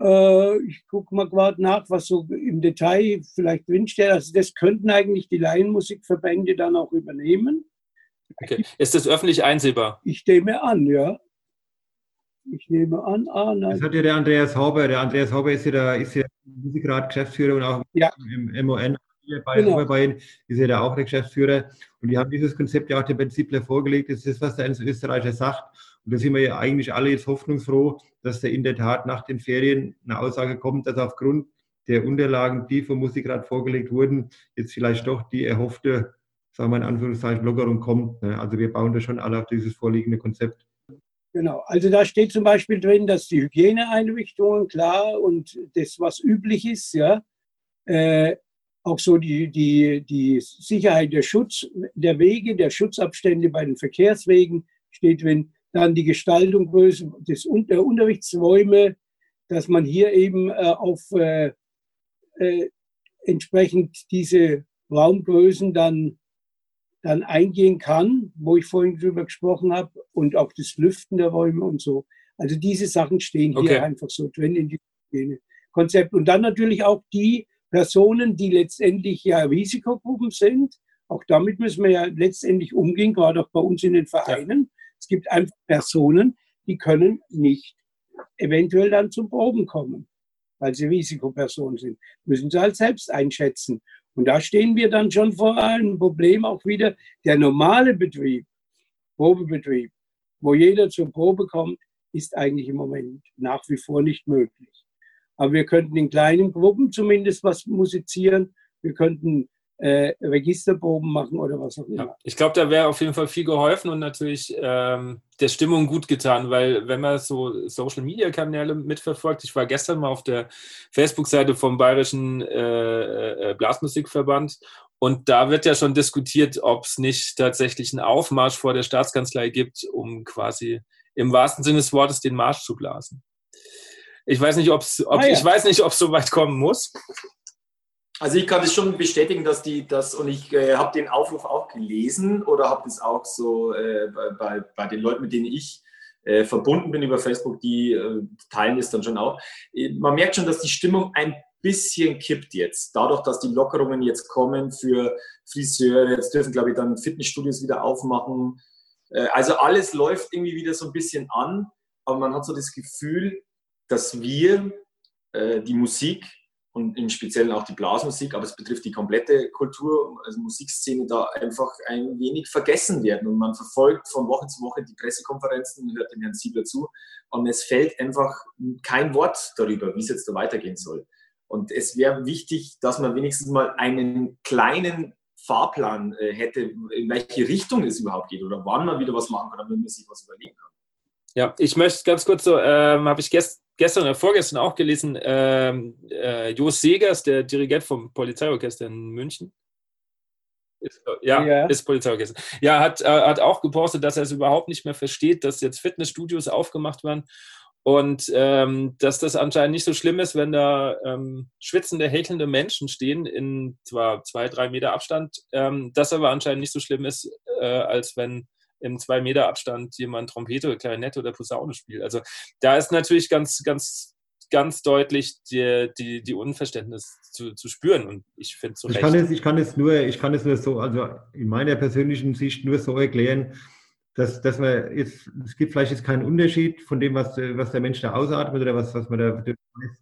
C: Äh, ich gucke mal gerade nach, was so im Detail vielleicht drinsteht. Also das könnten eigentlich die Laienmusikverbände dann auch übernehmen.
A: Okay. Ist das öffentlich einsehbar?
C: Ich nehme an, ja. Ich nehme an,
B: ah, nein. Das hat ja der Andreas Hauber. Der Andreas Hauber ist ja, der, ist ja Musikrat Geschäftsführer und auch ja. im MON bei genau. Oberbayern ist ja da auch der Geschäftsführer. Und die haben dieses Konzept ja auch dem Prinzipler vorgelegt. Das ist, was der Österreicher sagt. Und da sind wir ja eigentlich alle jetzt hoffnungsfroh, dass da in der Tat nach den Ferien eine Aussage kommt, dass aufgrund der Unterlagen, die vom Musikrat vorgelegt wurden, jetzt vielleicht doch die erhoffte, sagen wir in Anführungszeichen, Lockerung kommt. Ne? Also wir bauen da schon alle auf dieses vorliegende Konzept.
C: Genau, also da steht zum Beispiel drin, dass die Hygieneeinrichtungen klar und das, was üblich ist, ja, äh, auch so die, die, die Sicherheit, der Schutz der Wege, der Schutzabstände bei den Verkehrswegen steht drin, dann die Gestaltung des, der Unterrichtsräume, dass man hier eben äh, auf äh, äh, entsprechend diese Raumgrößen dann, dann eingehen kann, wo ich vorhin drüber gesprochen habe, und auch das Lüften der Räume und so. Also diese Sachen stehen hier okay. einfach so drin in diesem Konzept. Und dann natürlich auch die Personen, die letztendlich ja Risikogruppen sind. Auch damit müssen wir ja letztendlich umgehen, gerade auch bei uns in den Vereinen. Es gibt einfach Personen, die können nicht eventuell dann zum Proben kommen, weil sie Risikopersonen sind. Müssen sie halt selbst einschätzen. Und da stehen wir dann schon vor einem Problem auch wieder. Der normale Betrieb, Probebetrieb, wo jeder zur Probe kommt, ist eigentlich im Moment nach wie vor nicht möglich. Aber wir könnten in kleinen Gruppen zumindest was musizieren. Wir könnten äh, Registerproben machen oder was auch immer. Ja,
A: ich glaube, da wäre auf jeden Fall viel geholfen und natürlich ähm, der Stimmung gut getan, weil wenn man so Social-Media-Kanäle mitverfolgt, ich war gestern mal auf der Facebook-Seite vom Bayerischen äh, äh, Blasmusikverband und da wird ja schon diskutiert, ob es nicht tatsächlich einen Aufmarsch vor der Staatskanzlei gibt, um quasi im wahrsten Sinne des Wortes den Marsch zu blasen. Ich weiß nicht, ob ah, ja. ich weiß nicht, ob es so weit kommen muss.
D: Also ich kann das schon bestätigen, dass die das und ich äh, habe den Aufruf auch gelesen oder habe das auch so äh, bei, bei den Leuten, mit denen ich äh, verbunden bin über Facebook, die äh, teilen es dann schon auch. Äh, man merkt schon, dass die Stimmung ein bisschen kippt jetzt. Dadurch, dass die Lockerungen jetzt kommen für Friseure, jetzt dürfen, glaube ich, dann Fitnessstudios wieder aufmachen. Äh, also alles läuft irgendwie wieder so ein bisschen an, aber man hat so das Gefühl, dass wir die Musik und im Speziellen auch die Blasmusik, aber es betrifft die komplette Kultur, also Musikszene, da einfach ein wenig vergessen werden. Und man verfolgt von Woche zu Woche die Pressekonferenzen und hört dem Herrn Siebler zu. Und es fällt einfach kein Wort darüber, wie es jetzt da weitergehen soll. Und es wäre wichtig, dass man wenigstens mal einen kleinen Fahrplan äh, hätte, in welche Richtung es überhaupt geht oder wann man wieder was machen kann, damit man sich was überlegen kann.
A: Ja, ich möchte ganz kurz so, ähm, habe ich gestern gestern oder vorgestern auch gelesen, ähm, äh, Jos Segers, der Dirigent vom Polizeiorchester in München. Ist, ja, ja, ist Polizeiorchester. Ja, hat, äh, hat auch gepostet, dass er es überhaupt nicht mehr versteht, dass jetzt Fitnessstudios aufgemacht werden und ähm, dass das anscheinend nicht so schlimm ist, wenn da ähm, schwitzende, hechelnde Menschen stehen in zwar zwei, drei Meter Abstand, ähm, das aber anscheinend nicht so schlimm ist, äh, als wenn im zwei Meter Abstand jemand Trompete, Klarinette oder Posaune spielt. Also da ist natürlich ganz, ganz ganz deutlich die, die, die Unverständnis zu, zu spüren. Und ich finde so
B: ich kann es, ich kann es nur, ich kann es nur so, also in meiner persönlichen Sicht nur so erklären, dass, dass man jetzt, es gibt vielleicht jetzt keinen Unterschied von dem, was, was der Mensch da ausatmet oder was, was man da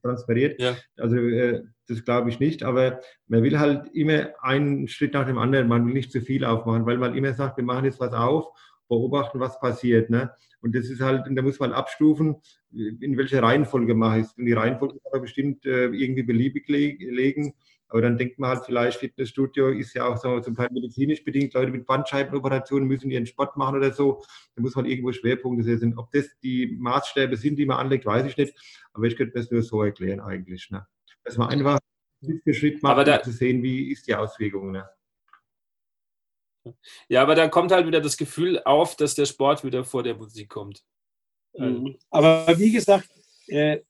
B: transferiert. Ja. Also äh, das glaube ich nicht, aber man will halt immer einen Schritt nach dem anderen, man will nicht zu viel aufmachen, weil man immer sagt, wir machen jetzt was auf beobachten, was passiert. Ne? Und das ist halt, da muss man abstufen, in welcher Reihenfolge mache ich es. Und die Reihenfolge kann man bestimmt äh, irgendwie beliebig legen. Aber dann denkt man halt vielleicht, Fitnessstudio ist ja auch so zum Teil medizinisch bedingt. Leute mit Bandscheibenoperationen müssen ihren Sport machen oder so. Da muss man irgendwo Schwerpunkte setzen. Ob das die Maßstäbe sind, die man anlegt, weiß ich nicht. Aber ich könnte das nur so erklären eigentlich. Ne? Dass man einfach Schritt für Schritt macht, um zu sehen, wie ist die Auswirkung. Ne?
A: Ja, aber dann kommt halt wieder das Gefühl auf, dass der Sport wieder vor der Musik kommt.
C: Mhm. Aber wie gesagt, äh,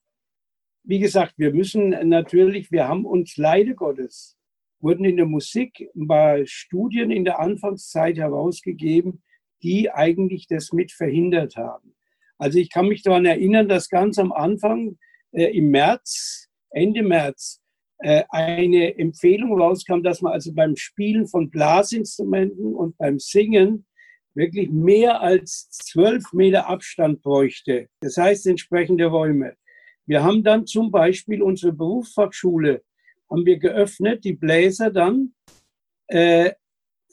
C: wie gesagt, wir müssen natürlich, wir haben uns leider Gottes, wurden in der Musik bei Studien in der Anfangszeit herausgegeben, die eigentlich das mit verhindert haben. Also ich kann mich daran erinnern, dass ganz am Anfang äh, im März, Ende März, äh, eine Empfehlung rauskam, dass man also beim Spielen von Blasinstrumenten und beim Singen wirklich mehr als zwölf Meter Abstand bräuchte. Das heißt entsprechende Räume. Wir haben dann zum Beispiel unsere Berufsfachschule haben wir geöffnet, die Bläser dann äh,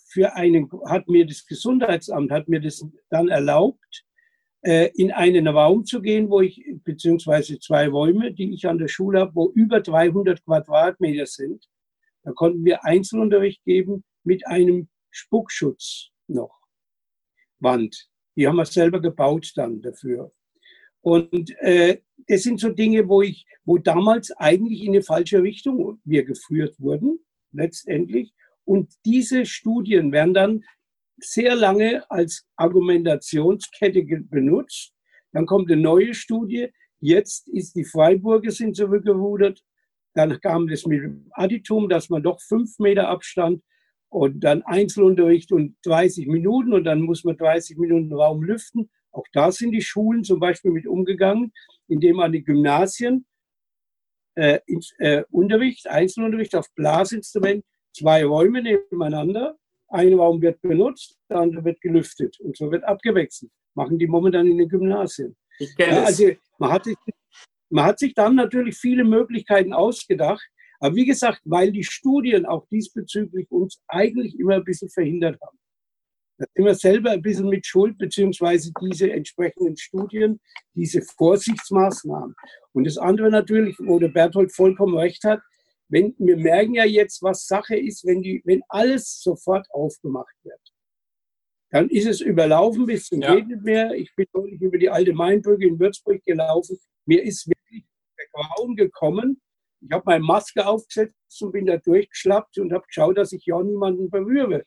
C: für einen, hat mir das Gesundheitsamt, hat mir das dann erlaubt, äh, in einen Raum zu gehen, wo ich, beziehungsweise zwei Räume, die ich an der Schule habe, wo über 300 Quadratmeter sind. Da konnten wir Einzelunterricht geben mit einem Spuckschutz noch. Wand. Die haben wir selber gebaut dann dafür. Und äh, das sind so Dinge, wo ich, wo damals eigentlich in eine falsche Richtung wir geführt wurden, letztendlich. Und diese Studien werden dann sehr lange als Argumentationskette benutzt. Dann kommt eine neue Studie. Jetzt ist die Freiburger sind zurückgerudert. Dann kam das mit dem Additum, dass man doch fünf Meter Abstand und dann Einzelunterricht und 30 Minuten und dann muss man 30 Minuten Raum lüften. Auch da sind die Schulen zum Beispiel mit umgegangen, indem man die Gymnasien äh, ins, äh, Unterricht, Einzelunterricht auf Blasinstrument, zwei Räume nebeneinander ein Raum wird benutzt, der andere wird gelüftet und so wird abgewechselt. Machen die momentan in den Gymnasien. Ich kenne ja, also man hat, sich, man hat sich dann natürlich viele Möglichkeiten ausgedacht. Aber wie gesagt, weil die Studien auch diesbezüglich uns eigentlich immer ein bisschen verhindert haben. Da sind wir selber ein bisschen mit Schuld, beziehungsweise diese entsprechenden Studien, diese Vorsichtsmaßnahmen. Und das andere natürlich, wo der Berthold vollkommen recht hat, wenn, wir merken ja jetzt, was Sache ist, wenn, die, wenn alles sofort aufgemacht wird. Dann ist es überlaufen bis zum ja. nicht mehr. Ich bin neulich über die alte Mainbrücke in Würzburg gelaufen. Mir ist wirklich der Grauen gekommen. Ich habe meine Maske aufgesetzt und bin da durchgeschlappt und habe geschaut, dass ich ja niemanden berühre.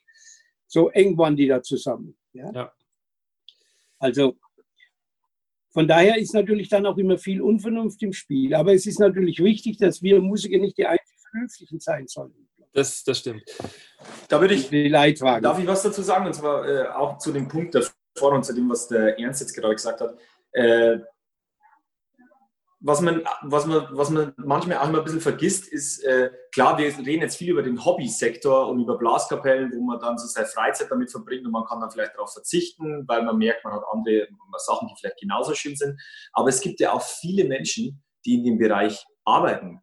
C: So eng waren die da zusammen. Ja? ja. Also Von daher ist natürlich dann auch immer viel Unvernunft im Spiel. Aber es ist natürlich wichtig, dass wir Musiker nicht die einzig Vernünftigen sein sollen.
A: Das, das stimmt.
D: Da würde ich, darf ich was dazu sagen? Und zwar äh, auch zu dem Punkt davor und zu dem, was der Ernst jetzt gerade gesagt hat. Äh, was man, was, man, was man manchmal auch immer ein bisschen vergisst, ist, äh, klar, wir reden jetzt viel über den Hobbysektor und über Blaskapellen, wo man dann so seine Freizeit damit verbringt und man kann dann vielleicht darauf verzichten, weil man merkt, man hat andere Sachen, die vielleicht genauso schön sind. Aber es gibt ja auch viele Menschen, die in dem Bereich arbeiten,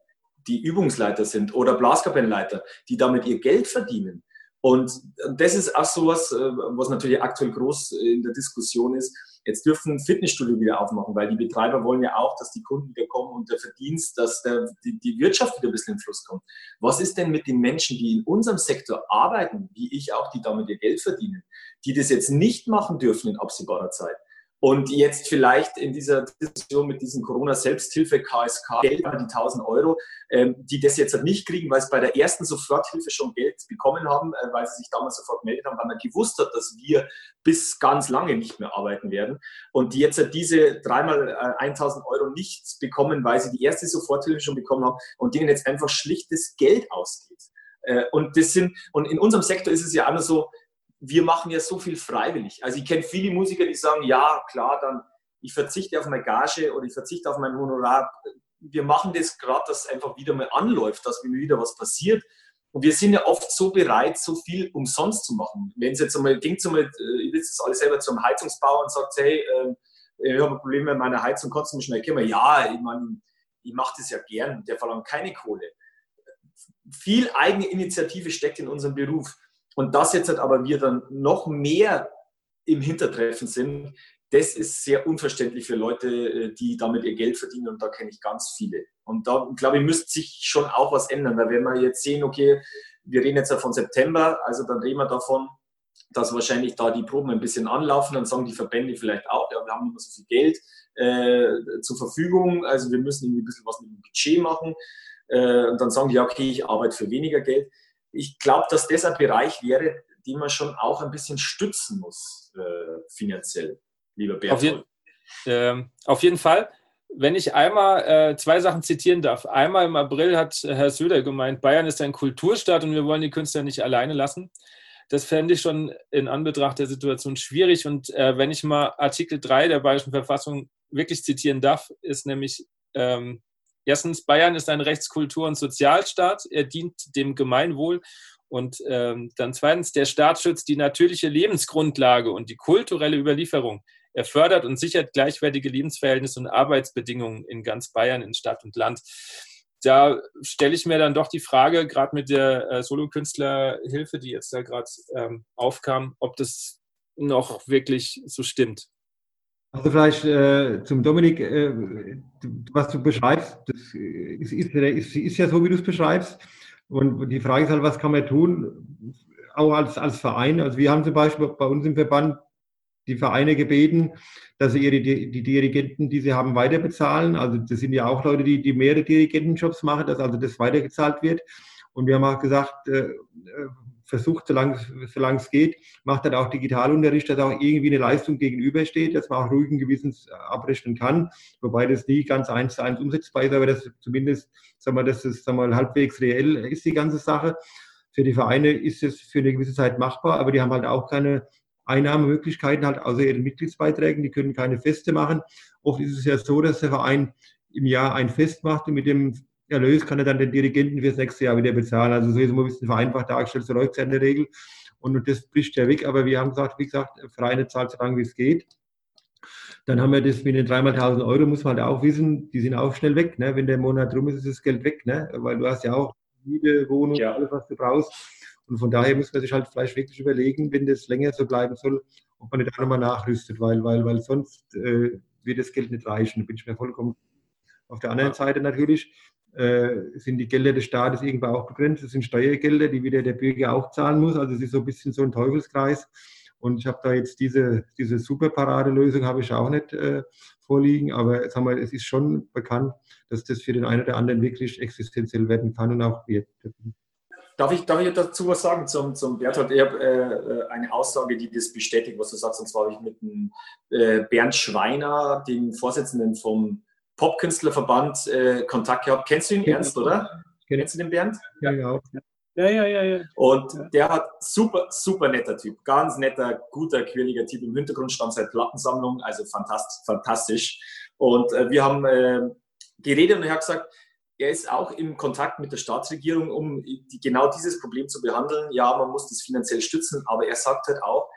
D: die Übungsleiter sind oder Blaskapellenleiter, die damit ihr Geld verdienen. Und das ist auch so was, äh, was natürlich aktuell groß in der Diskussion ist Jetzt dürfen Fitnessstudio wieder aufmachen, weil die Betreiber wollen ja auch, dass die Kunden wieder kommen und der Verdienst, dass der, die, die Wirtschaft wieder ein bisschen in Fluss kommt. Was ist denn mit den Menschen, die in unserem Sektor arbeiten, wie ich auch, die damit ihr Geld verdienen, die das jetzt nicht machen dürfen in absehbarer Zeit? Und jetzt vielleicht in dieser Diskussion mit diesem Corona-Selbsthilfe KSK Geld, die 1000 Euro, ähm, die das jetzt halt nicht kriegen, weil sie bei der ersten Soforthilfe schon Geld bekommen haben, äh, weil sie sich damals sofort gemeldet haben, weil man gewusst hat, dass wir bis ganz lange nicht mehr arbeiten werden. Und die jetzt halt diese dreimal äh, 1000 Euro nichts bekommen, weil sie die erste Soforthilfe schon bekommen haben und denen jetzt einfach schlichtes Geld ausgeht. Äh, und das sind, und in unserem Sektor ist es ja nur so, wir machen ja so viel freiwillig. Also ich kenne viele Musiker, die sagen, ja, klar, dann ich verzichte auf meine Gage oder ich verzichte auf mein Honorar. Wir machen das gerade, dass es einfach wieder mal anläuft, dass mir wieder was passiert. Und wir sind ja oft so bereit, so viel umsonst zu machen. Wenn es jetzt einmal, ging zum mal, äh, ich will das alles selber zum Heizungsbauer und sagt, hey, ähm, ich habe ein Problem mit meiner Heizung, kannst du mich schnell kümmern? Ja, ich meine, ich mache das ja gern, der verlangt keine Kohle. Viel eigene Initiative steckt in unserem Beruf. Und das jetzt halt aber wir dann noch mehr im Hintertreffen sind, das ist sehr unverständlich für Leute, äh, die damit ihr Geld verdienen und da kenne ich ganz viele. Und da, glaube ich, müsste sich schon auch was ändern, weil wenn wir jetzt sehen, okay, wir reden jetzt ja von September, also dann reden wir davon, dass wahrscheinlich da die Proben ein bisschen anlaufen, dann sagen die Verbände vielleicht auch, ja, wir haben nicht mehr so viel Geld äh, zur Verfügung, also wir müssen irgendwie ein bisschen was mit dem Budget machen. Äh, und dann sagen die, ja, okay, ich arbeite für weniger Geld ich glaube, dass das ein Bereich wäre, den man schon auch ein bisschen stützen muss, äh, finanziell, lieber Bertolt.
A: Auf, je äh, auf jeden Fall. Wenn ich einmal äh, zwei Sachen zitieren darf. Einmal im April hat Herr Söder gemeint, Bayern ist ein Kulturstaat und wir wollen die Künstler nicht alleine lassen. Das fände ich schon in Anbetracht der Situation schwierig. Und äh, wenn ich mal Artikel 3 der Bayerischen Verfassung wirklich zitieren darf, ist nämlich ähm, Erstens, Bayern ist ein Rechtskultur- und Sozialstaat. Er dient dem Gemeinwohl. Und ähm, dann zweitens, der Staat schützt die natürliche Lebensgrundlage und die kulturelle Überlieferung. Er fördert und sichert gleichwertige Lebensverhältnisse und Arbeitsbedingungen in ganz Bayern, in Stadt und Land. Da stelle ich mir dann doch die Frage, gerade mit der äh, Solokünstlerhilfe, die jetzt da gerade ähm, aufkam, ob das noch wirklich so stimmt.
B: Also vielleicht äh, zum Dominik, äh, was du beschreibst, das ist, ist, ist, ist ja so, wie du es beschreibst. Und die Frage ist halt, was kann man tun, auch als, als Verein. Also wir haben zum Beispiel bei uns im Verband die Vereine gebeten, dass sie ihre, die Dirigenten, die sie haben, weiter bezahlen. Also das sind ja auch Leute, die, die mehrere Dirigentenjobs machen, dass also das weitergezahlt wird. Und wir haben auch gesagt, äh, versucht, solange, es geht, macht dann auch Digitalunterricht, dass auch irgendwie eine Leistung gegenübersteht, dass man auch ruhigen Gewissens äh, abrechnen kann, wobei das nie ganz eins zu eins umsetzbar ist, aber das zumindest, sagen wir, dass das sagen wir, halbwegs reell ist, die ganze Sache. Für die Vereine ist es für eine gewisse Zeit machbar, aber die haben halt auch keine Einnahmemöglichkeiten, halt außer ihren Mitgliedsbeiträgen, die können keine Feste machen. Oft ist es ja so, dass der Verein im Jahr ein Fest macht und mit dem Erlös kann er dann den Dirigenten fürs nächste Jahr wieder bezahlen. Also so ist es ein bisschen vereinfacht dargestellt, so läuft es ja in der Regel. Und das bricht ja weg. Aber wir haben gesagt, wie gesagt, Vereine zahlt so lange, wie es geht. Dann haben wir das mit den dreimal 1000 Euro, muss man halt auch wissen, die sind auch schnell weg. Ne? Wenn der Monat rum ist, ist das Geld weg. Ne? Weil du hast ja auch Miete, Wohnung, ja. alles, was du brauchst. Und von daher muss man sich halt vielleicht wirklich überlegen, wenn das länger so bleiben soll, ob man nicht auch nochmal nachrüstet, weil, weil, weil sonst äh, wird das Geld nicht reichen. Da bin ich mir vollkommen. Auf der anderen Seite natürlich sind die Gelder des Staates irgendwo auch begrenzt. Das sind Steuergelder, die wieder der Bürger auch zahlen muss. Also es ist so ein bisschen so ein Teufelskreis. Und ich habe da jetzt diese, diese super Paradelösung habe ich auch nicht äh, vorliegen, aber sagen wir, es ist schon bekannt, dass das für den einen oder anderen wirklich existenziell werden kann und auch wird.
D: Darf ich, darf ich dazu was sagen zum, zum Berthold? Ich habe äh, eine Aussage, die das bestätigt, was du sagst. Und zwar habe ich mit dem äh, Bernd Schweiner, dem Vorsitzenden vom Popkünstlerverband, äh, Kontakt gehabt. Kennst du ihn, Ernst, oder? Kennst du den Bernd?
C: Ja, ja. Ja, ja, ja, ja.
D: Und der hat super, super netter Typ. Ganz netter, guter, quirliger Typ. Im Hintergrund stand seine Plattensammlung, also fantastisch. fantastisch. Und äh, wir haben äh, geredet und er hat gesagt, er ist auch im Kontakt mit der Staatsregierung, um die, genau dieses Problem zu behandeln. Ja, man muss das finanziell stützen, aber er sagt halt auch,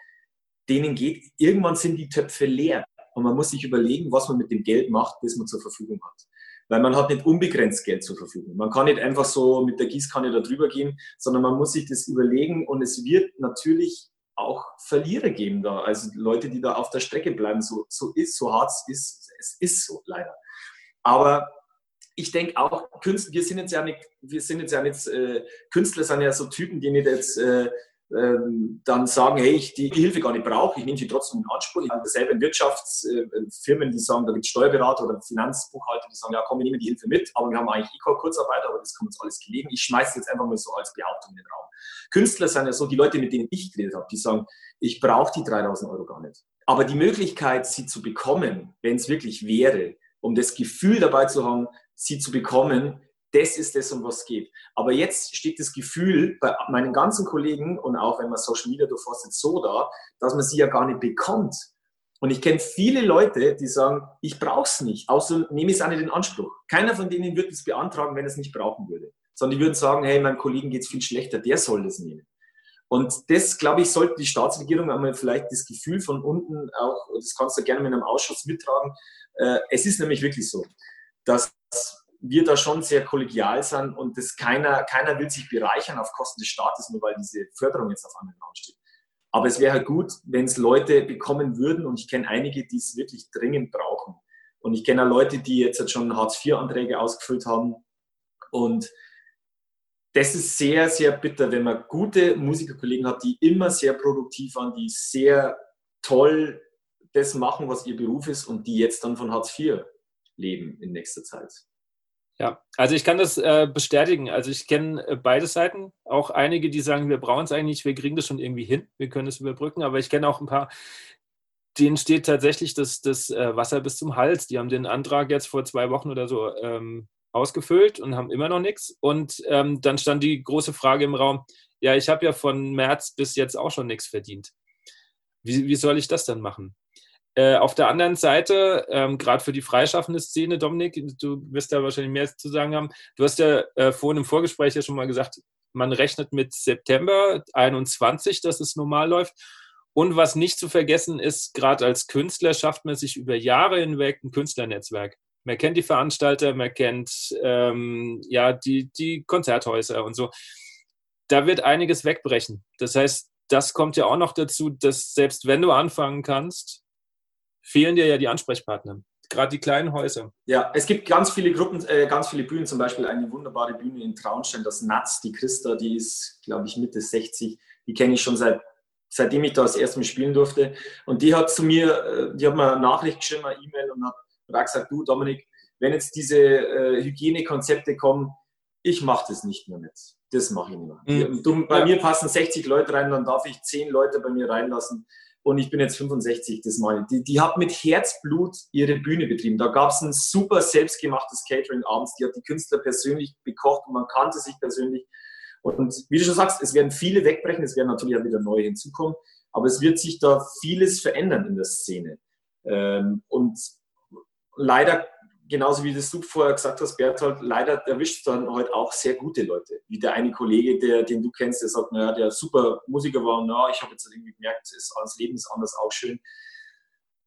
D: denen geht, irgendwann sind die Töpfe leer und man muss sich überlegen, was man mit dem Geld macht, das man zur Verfügung hat. Weil man hat nicht unbegrenzt Geld zur Verfügung. Man kann nicht einfach so mit der Gießkanne da drüber gehen, sondern man muss sich das überlegen und es wird natürlich auch Verlierer geben da. Also Leute, die da auf der Strecke bleiben. So, so ist, so hart es ist, es ist so leider. Aber ich denke auch, Künstler, wir sind jetzt ja nicht, wir sind jetzt ja nicht, äh, Künstler sind ja so Typen, die nicht jetzt äh, dann sagen, hey, ich die Hilfe gar nicht brauche, ich nehme sie trotzdem in Anspruch. Ich habe selber in Wirtschaftsfirmen, die sagen, da gibt es Steuerberater oder Finanzbuchhalter, die sagen, ja komm, wir nehmen die Hilfe mit, aber wir haben eigentlich ICO Kurzarbeit, aber das kommt uns alles gelegen. Ich schmeiße jetzt einfach mal so als Behauptung in den Raum. Künstler sind ja so, die Leute, mit denen ich geredet habe, die sagen, ich brauche die 3000 Euro gar nicht. Aber die Möglichkeit, sie zu bekommen, wenn es wirklich wäre, um das Gefühl dabei zu haben, sie zu bekommen, das ist das, um was es geht. Aber jetzt steht das Gefühl bei meinen ganzen Kollegen und auch wenn man Social Media durchforstet, so da, dass man sie ja gar nicht bekommt. Und ich kenne viele Leute, die sagen, ich brauche es nicht, außer nehme ich es auch nicht in Anspruch. Keiner von denen würde es beantragen, wenn es nicht brauchen würde. Sondern die würden sagen, hey, meinem Kollegen geht es viel schlechter, der soll das nehmen. Und das, glaube ich, sollte die Staatsregierung einmal vielleicht das Gefühl von unten auch, das kannst du gerne mit einem Ausschuss mittragen. Äh, es ist nämlich wirklich so, dass wir da schon sehr kollegial sind und das keiner, keiner will sich bereichern auf Kosten des Staates, nur weil diese Förderung jetzt auf anderen Raum steht. Aber es wäre halt gut, wenn es Leute bekommen würden und ich kenne einige, die es wirklich dringend brauchen. Und ich kenne auch Leute, die jetzt schon Hartz-IV-Anträge ausgefüllt haben. Und das ist sehr, sehr bitter, wenn man gute Musikerkollegen hat, die immer sehr produktiv waren, die sehr toll das machen, was ihr Beruf ist und die jetzt dann von Hartz IV leben in nächster Zeit.
A: Ja, also ich kann das äh, bestätigen. Also ich kenne äh, beide Seiten. Auch einige, die sagen, wir brauchen es eigentlich, wir kriegen das schon irgendwie hin, wir können es überbrücken. Aber ich kenne auch ein paar, denen steht tatsächlich das, das äh, Wasser bis zum Hals. Die haben den Antrag jetzt vor zwei Wochen oder so ähm, ausgefüllt und haben immer noch nichts. Und ähm, dann stand die große Frage im Raum, ja, ich habe ja von März bis jetzt auch schon nichts verdient. Wie, wie soll ich das dann machen? Äh, auf der anderen Seite, ähm, gerade für die freischaffende Szene, Dominik, du wirst da wahrscheinlich mehr zu sagen haben. Du hast ja äh, vorhin im Vorgespräch ja schon mal gesagt, man rechnet mit September 21, dass es normal läuft. Und was nicht zu vergessen ist, gerade als Künstler schafft man sich über Jahre hinweg ein Künstlernetzwerk. Man kennt die Veranstalter, man kennt ähm, ja die, die Konzerthäuser und so. Da wird einiges wegbrechen. Das heißt, das kommt ja auch noch dazu, dass selbst wenn du anfangen kannst, fehlen dir ja die Ansprechpartner. Gerade die kleinen Häuser.
D: Ja, es gibt ganz viele Gruppen, äh, ganz viele Bühnen, zum Beispiel eine wunderbare Bühne in Traunstein, das Natz, die Christa, die ist, glaube ich, Mitte 60. Die kenne ich schon seit, seitdem ich da das erste Mal spielen durfte. Und die hat zu mir, äh, die hat mir eine Nachricht geschrieben, eine E-Mail und hat, hat gesagt, du Dominik, wenn jetzt diese äh, Hygienekonzepte kommen, ich mache das nicht mehr mit. Das mache ich nicht mehr. Mhm. Du, bei ja. mir passen 60 Leute rein, dann darf ich 10 Leute bei mir reinlassen und ich bin jetzt 65 das Mal. Die, die hat mit Herzblut ihre Bühne betrieben. Da gab es ein super selbstgemachtes Catering abends. Die hat die Künstler persönlich bekocht und man kannte sich persönlich. Und wie du schon sagst, es werden viele wegbrechen, es werden natürlich auch wieder neue hinzukommen, aber es wird sich da vieles verändern in der Szene. Ähm, und leider genauso wie das du vorher gesagt hast, Berthold, leider erwischt dann heute auch sehr gute Leute. Wie der eine Kollege, der, den du kennst, der sagt, naja, der super Musiker war na, ich habe jetzt irgendwie gemerkt, das Leben ist anders auch schön.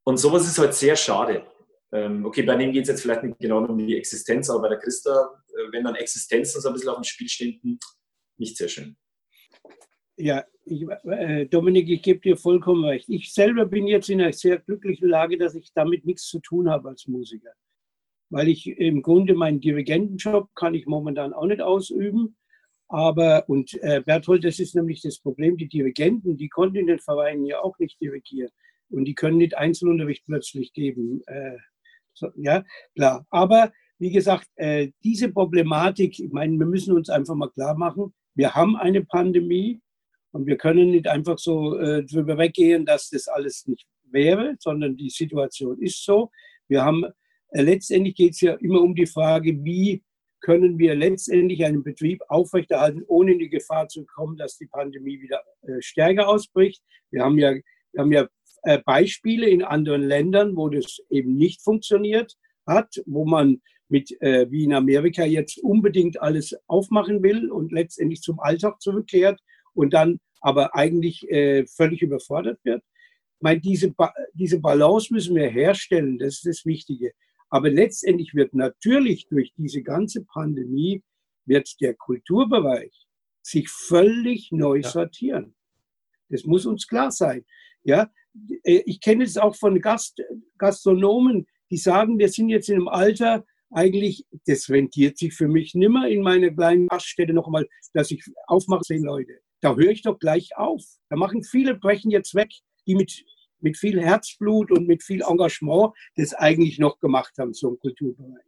D: Und sowas ist halt sehr schade. Ähm, okay, bei dem geht es jetzt vielleicht nicht genau um die Existenz, aber bei der Christa, äh, wenn dann Existenzen so ein bisschen auf dem Spiel stehen, hm, nicht sehr schön.
C: Ja, ich, äh, Dominik, ich gebe dir vollkommen recht. Ich selber bin jetzt in einer sehr glücklichen Lage, dass ich damit nichts zu tun habe als Musiker weil ich im Grunde meinen Dirigentenjob kann ich momentan auch nicht ausüben. Aber, und äh, Berthold, das ist nämlich das Problem, die Dirigenten, die konnten in den Vereinen ja auch nicht dirigieren. Und die können nicht Einzelunterricht plötzlich geben. Äh, so, ja, klar. Aber wie gesagt, äh, diese Problematik, ich meine, wir müssen uns einfach mal klar machen, wir haben eine Pandemie und wir können nicht einfach so äh, drüber weggehen, dass das alles nicht wäre, sondern die Situation ist so. Wir haben letztendlich geht es ja immer um die Frage, wie können wir letztendlich einen Betrieb aufrechterhalten, ohne in die Gefahr zu kommen, dass die Pandemie wieder äh, stärker ausbricht. Wir haben ja, wir haben ja äh, Beispiele in anderen Ländern, wo das eben nicht funktioniert hat, wo man mit, äh, wie in Amerika jetzt unbedingt alles aufmachen will und letztendlich zum Alltag zurückkehrt und dann aber eigentlich äh, völlig überfordert wird. Ich meine, diese, ba diese Balance müssen wir herstellen, das ist das Wichtige. Aber letztendlich wird natürlich durch diese ganze Pandemie, wird der Kulturbereich sich völlig neu ja. sortieren. Das muss uns klar sein. Ja, äh, ich kenne es auch von Gast, Gastronomen, die sagen, wir sind jetzt in einem Alter, eigentlich, das rentiert sich für mich nimmer in meiner kleinen Gaststätte noch einmal, dass ich aufmache, zehn Leute. Da höre ich doch gleich auf. Da machen viele, brechen jetzt weg, die mit, mit viel Herzblut und mit viel Engagement das eigentlich noch gemacht haben, so im Kulturbereich.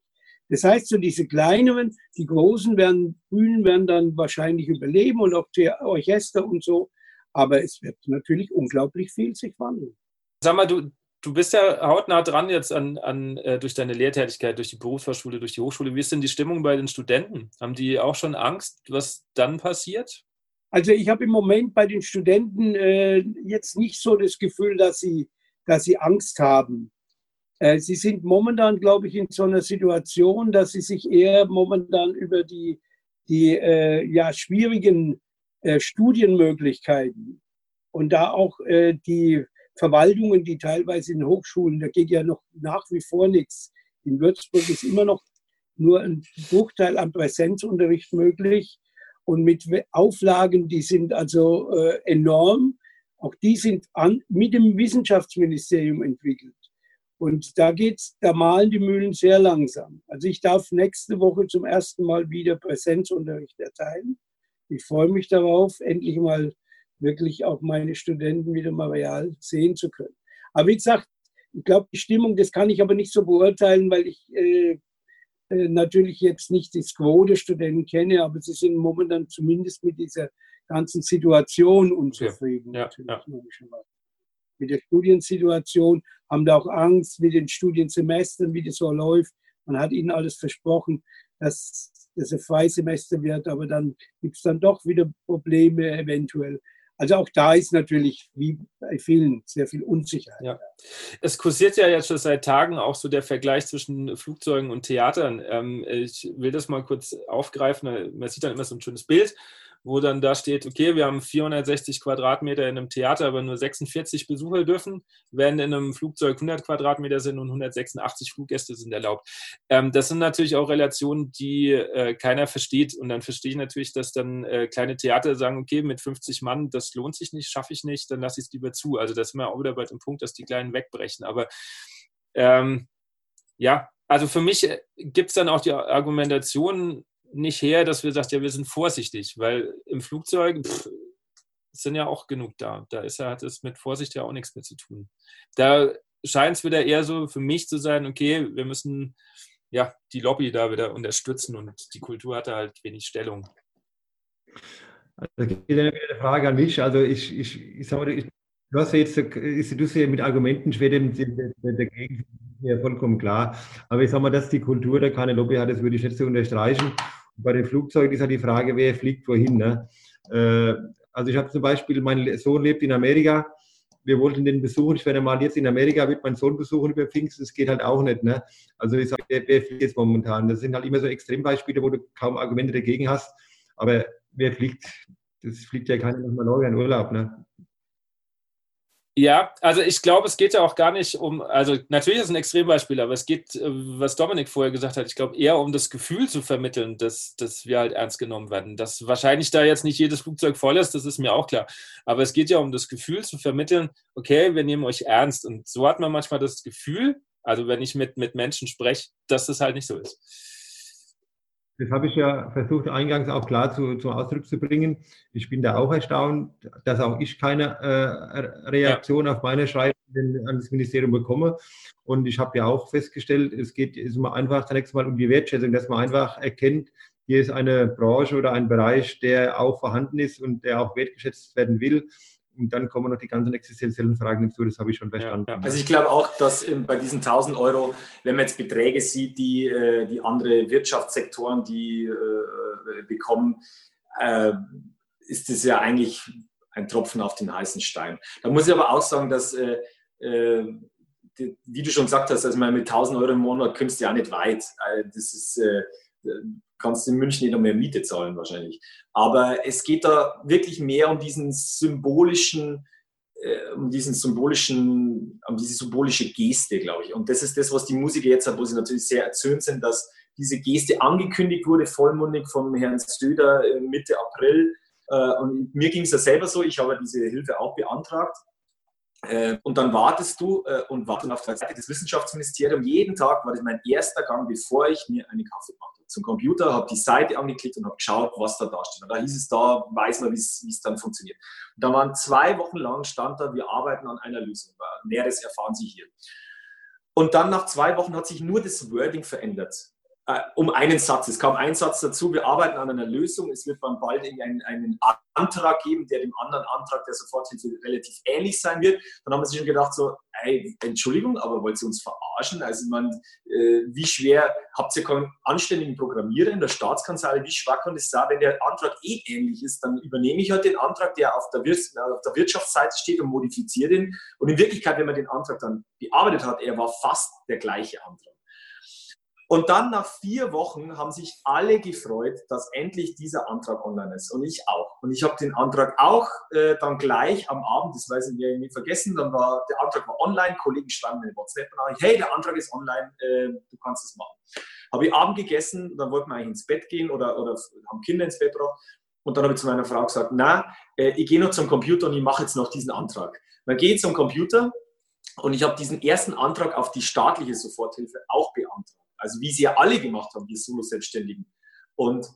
C: Das heißt, so diese kleineren, die großen werden, Bühnen werden dann wahrscheinlich überleben und auch die Orchester und so. Aber es wird natürlich unglaublich viel sich wandeln.
A: Sag mal, du, du bist ja hautnah dran jetzt an, an äh, durch deine Lehrtätigkeit, durch die Berufsfachschule, durch die Hochschule. Wie ist denn die Stimmung bei den Studenten? Haben die auch schon Angst, was dann passiert?
C: Also ich habe im Moment bei den Studenten äh, jetzt nicht so das Gefühl, dass sie, dass sie Angst haben. Äh, sie sind momentan, glaube ich, in so einer Situation, dass sie sich eher momentan über die, die äh, ja, schwierigen äh, Studienmöglichkeiten und da auch äh, die Verwaltungen, die teilweise in Hochschulen, da geht ja noch nach wie vor nichts. In Würzburg ist immer noch nur ein Bruchteil an Präsenzunterricht möglich und mit Auflagen, die sind also äh, enorm. Auch die sind an, mit dem Wissenschaftsministerium entwickelt. Und da geht's, da malen die Mühlen sehr langsam. Also ich darf nächste Woche zum ersten Mal wieder Präsenzunterricht erteilen. Ich freue mich darauf, endlich mal wirklich auch meine Studenten wieder mal real sehen zu können. Aber wie gesagt, ich glaube, die Stimmung, das kann ich aber nicht so beurteilen, weil ich äh, natürlich jetzt nicht die Quote Studenten kenne, aber sie sind momentan zumindest mit dieser ganzen Situation unzufrieden. Ja, ja, ja. Mit der Studiensituation haben da auch Angst mit den Studiensemestern, wie das so läuft. Man hat ihnen alles versprochen, dass das ein Freisemester wird, aber dann gibt es dann doch wieder Probleme eventuell. Also auch da ist natürlich wie bei vielen sehr viel Unsicherheit.
A: Ja. Es kursiert ja jetzt schon seit Tagen auch so der Vergleich zwischen Flugzeugen und Theatern. Ähm, ich will das mal kurz aufgreifen. Man sieht dann immer so ein schönes Bild wo dann da steht, okay, wir haben 460 Quadratmeter in einem Theater, aber nur 46 Besucher dürfen, während in einem Flugzeug 100 Quadratmeter sind und 186 Fluggäste sind erlaubt. Ähm, das sind natürlich auch Relationen, die äh, keiner versteht. Und dann verstehe ich natürlich, dass dann äh, kleine Theater sagen, okay, mit 50 Mann, das lohnt sich nicht, schaffe ich nicht, dann lasse ich es lieber zu. Also das ist immer auch wieder bei dem Punkt, dass die Kleinen wegbrechen. Aber ähm, ja, also für mich äh, gibt es dann auch die Argumentation, nicht her, dass wir sagen, ja, wir sind vorsichtig, weil im Flugzeug pff, sind ja auch genug da. Da ist ja, hat es mit Vorsicht ja auch nichts mehr zu tun. Da scheint es wieder eher so für mich zu sein, okay, wir müssen ja die Lobby da wieder unterstützen und die Kultur hat da halt wenig Stellung.
B: Also geht eine Frage an mich. Also ich, ich, ich sage mal, ich, du hast ja jetzt, du ja mit Argumenten schwer dagegen, ja vollkommen klar. Aber ich sage mal, dass die Kultur da keine Lobby hat, das würde ich nicht so unterstreichen bei den Flugzeugen ist ja die Frage, wer fliegt wohin. Ne? Äh, also ich habe zum Beispiel, mein Sohn lebt in Amerika. Wir wollten den besuchen. Ich werde mal jetzt in Amerika mit meinem Sohn besuchen über Pfingsten. Das geht halt auch nicht. Ne? Also ich sage, wer, wer fliegt jetzt momentan? Das sind halt immer so Extrembeispiele, wo du kaum Argumente dagegen hast. Aber wer fliegt? Das fliegt ja keiner nochmal neu in Urlaub. Ne?
A: Ja, also ich glaube, es geht ja auch gar nicht um, also natürlich ist es ein Extrembeispiel, aber es geht, äh, was Dominik vorher gesagt hat, ich glaube eher um das Gefühl zu vermitteln, dass, dass wir halt ernst genommen werden. Dass wahrscheinlich da jetzt nicht jedes Flugzeug voll ist, das ist mir auch klar. Aber es geht ja um das Gefühl zu vermitteln, okay, wir nehmen euch ernst. Und so hat man manchmal das Gefühl, also wenn ich mit, mit Menschen spreche, dass das halt nicht so ist.
B: Das habe ich ja versucht, eingangs auch klar zu, zum Ausdruck zu bringen. Ich bin da auch erstaunt, dass auch ich keine äh, Reaktion ja. auf meine Schreiben an das Ministerium bekomme. Und ich habe ja auch festgestellt, es geht es immer einfach zunächst mal um die Wertschätzung, dass man einfach erkennt, hier ist eine Branche oder ein Bereich, der auch vorhanden ist und der auch wertgeschätzt werden will. Und dann kommen noch die ganzen existenziellen Fragen hinzu, das habe ich schon verstanden. Ja,
D: ja. Also ich glaube auch, dass bei diesen 1000 Euro, wenn man jetzt Beträge sieht, die, äh, die andere Wirtschaftssektoren, die äh, bekommen, äh, ist das ja eigentlich ein Tropfen auf den heißen Stein. Da muss ich aber auch sagen, dass, äh, äh, die, wie du schon gesagt hast, also mit 1000 Euro im Monat kommst du ja nicht weit. Das ist, äh, kannst in München nicht mehr Miete zahlen wahrscheinlich. Aber es geht da wirklich mehr um diesen symbolischen, äh, um diesen symbolischen, um diese symbolische Geste, glaube ich. Und das ist das, was die Musiker jetzt haben, wo sie natürlich sehr erzürnt sind, dass diese Geste angekündigt wurde, vollmundig vom Herrn Söder äh, Mitte April äh, und mir ging es ja selber so, ich habe diese Hilfe auch beantragt. Und dann wartest du und wartest auf der Seite des Wissenschaftsministeriums. Jeden Tag war das mein erster Gang, bevor ich mir einen Kaffee machte. Zum Computer, habe die Seite angeklickt und habe geschaut, was da da steht. Und da hieß es da, weiß man, wie es dann funktioniert. Und da waren zwei Wochen lang, stand da, wir arbeiten an einer Lösung. Näheres erfahren Sie hier. Und dann nach zwei Wochen hat sich nur das Wording verändert äh, um einen Satz. Es kam ein Satz dazu, wir arbeiten an einer Lösung. Es wird dann bald einen, einen Antrag geben, der dem anderen Antrag der Soforthilfe relativ ähnlich sein wird. Dann haben wir sich schon gedacht, so, ey, Entschuldigung, aber wollt ihr uns verarschen? Also man, äh, wie schwer, habt ihr keinen anständigen Programmierer in der Staatskanzlei? Wie schwer kann es sein, wenn der Antrag eh ähnlich ist? Dann übernehme ich halt den Antrag, der auf der, Wir auf der Wirtschaftsseite steht und modifiziere den. Und in Wirklichkeit, wenn man den Antrag dann bearbeitet hat, er war fast der gleiche Antrag. Und dann nach vier Wochen haben sich alle gefreut, dass endlich dieser Antrag online ist. Und ich auch. Und ich habe den Antrag auch äh, dann gleich am Abend, das weiß ich nicht vergessen, dann war der Antrag war online, Kollegen schreiben mir WhatsApp-Nachricht, hey, der Antrag ist online, äh, du kannst es machen. Habe ich Abend gegessen, dann wollten wir eigentlich ins Bett gehen oder, oder haben Kinder ins Bett gebracht. Und dann habe ich zu meiner Frau gesagt, na, äh, ich gehe noch zum Computer und ich mache jetzt noch diesen Antrag. Gehe ich zum Computer und ich habe diesen ersten Antrag auf die staatliche Soforthilfe auch beantragt. Also wie sie ja alle gemacht haben, die Solo-Selbstständigen. Und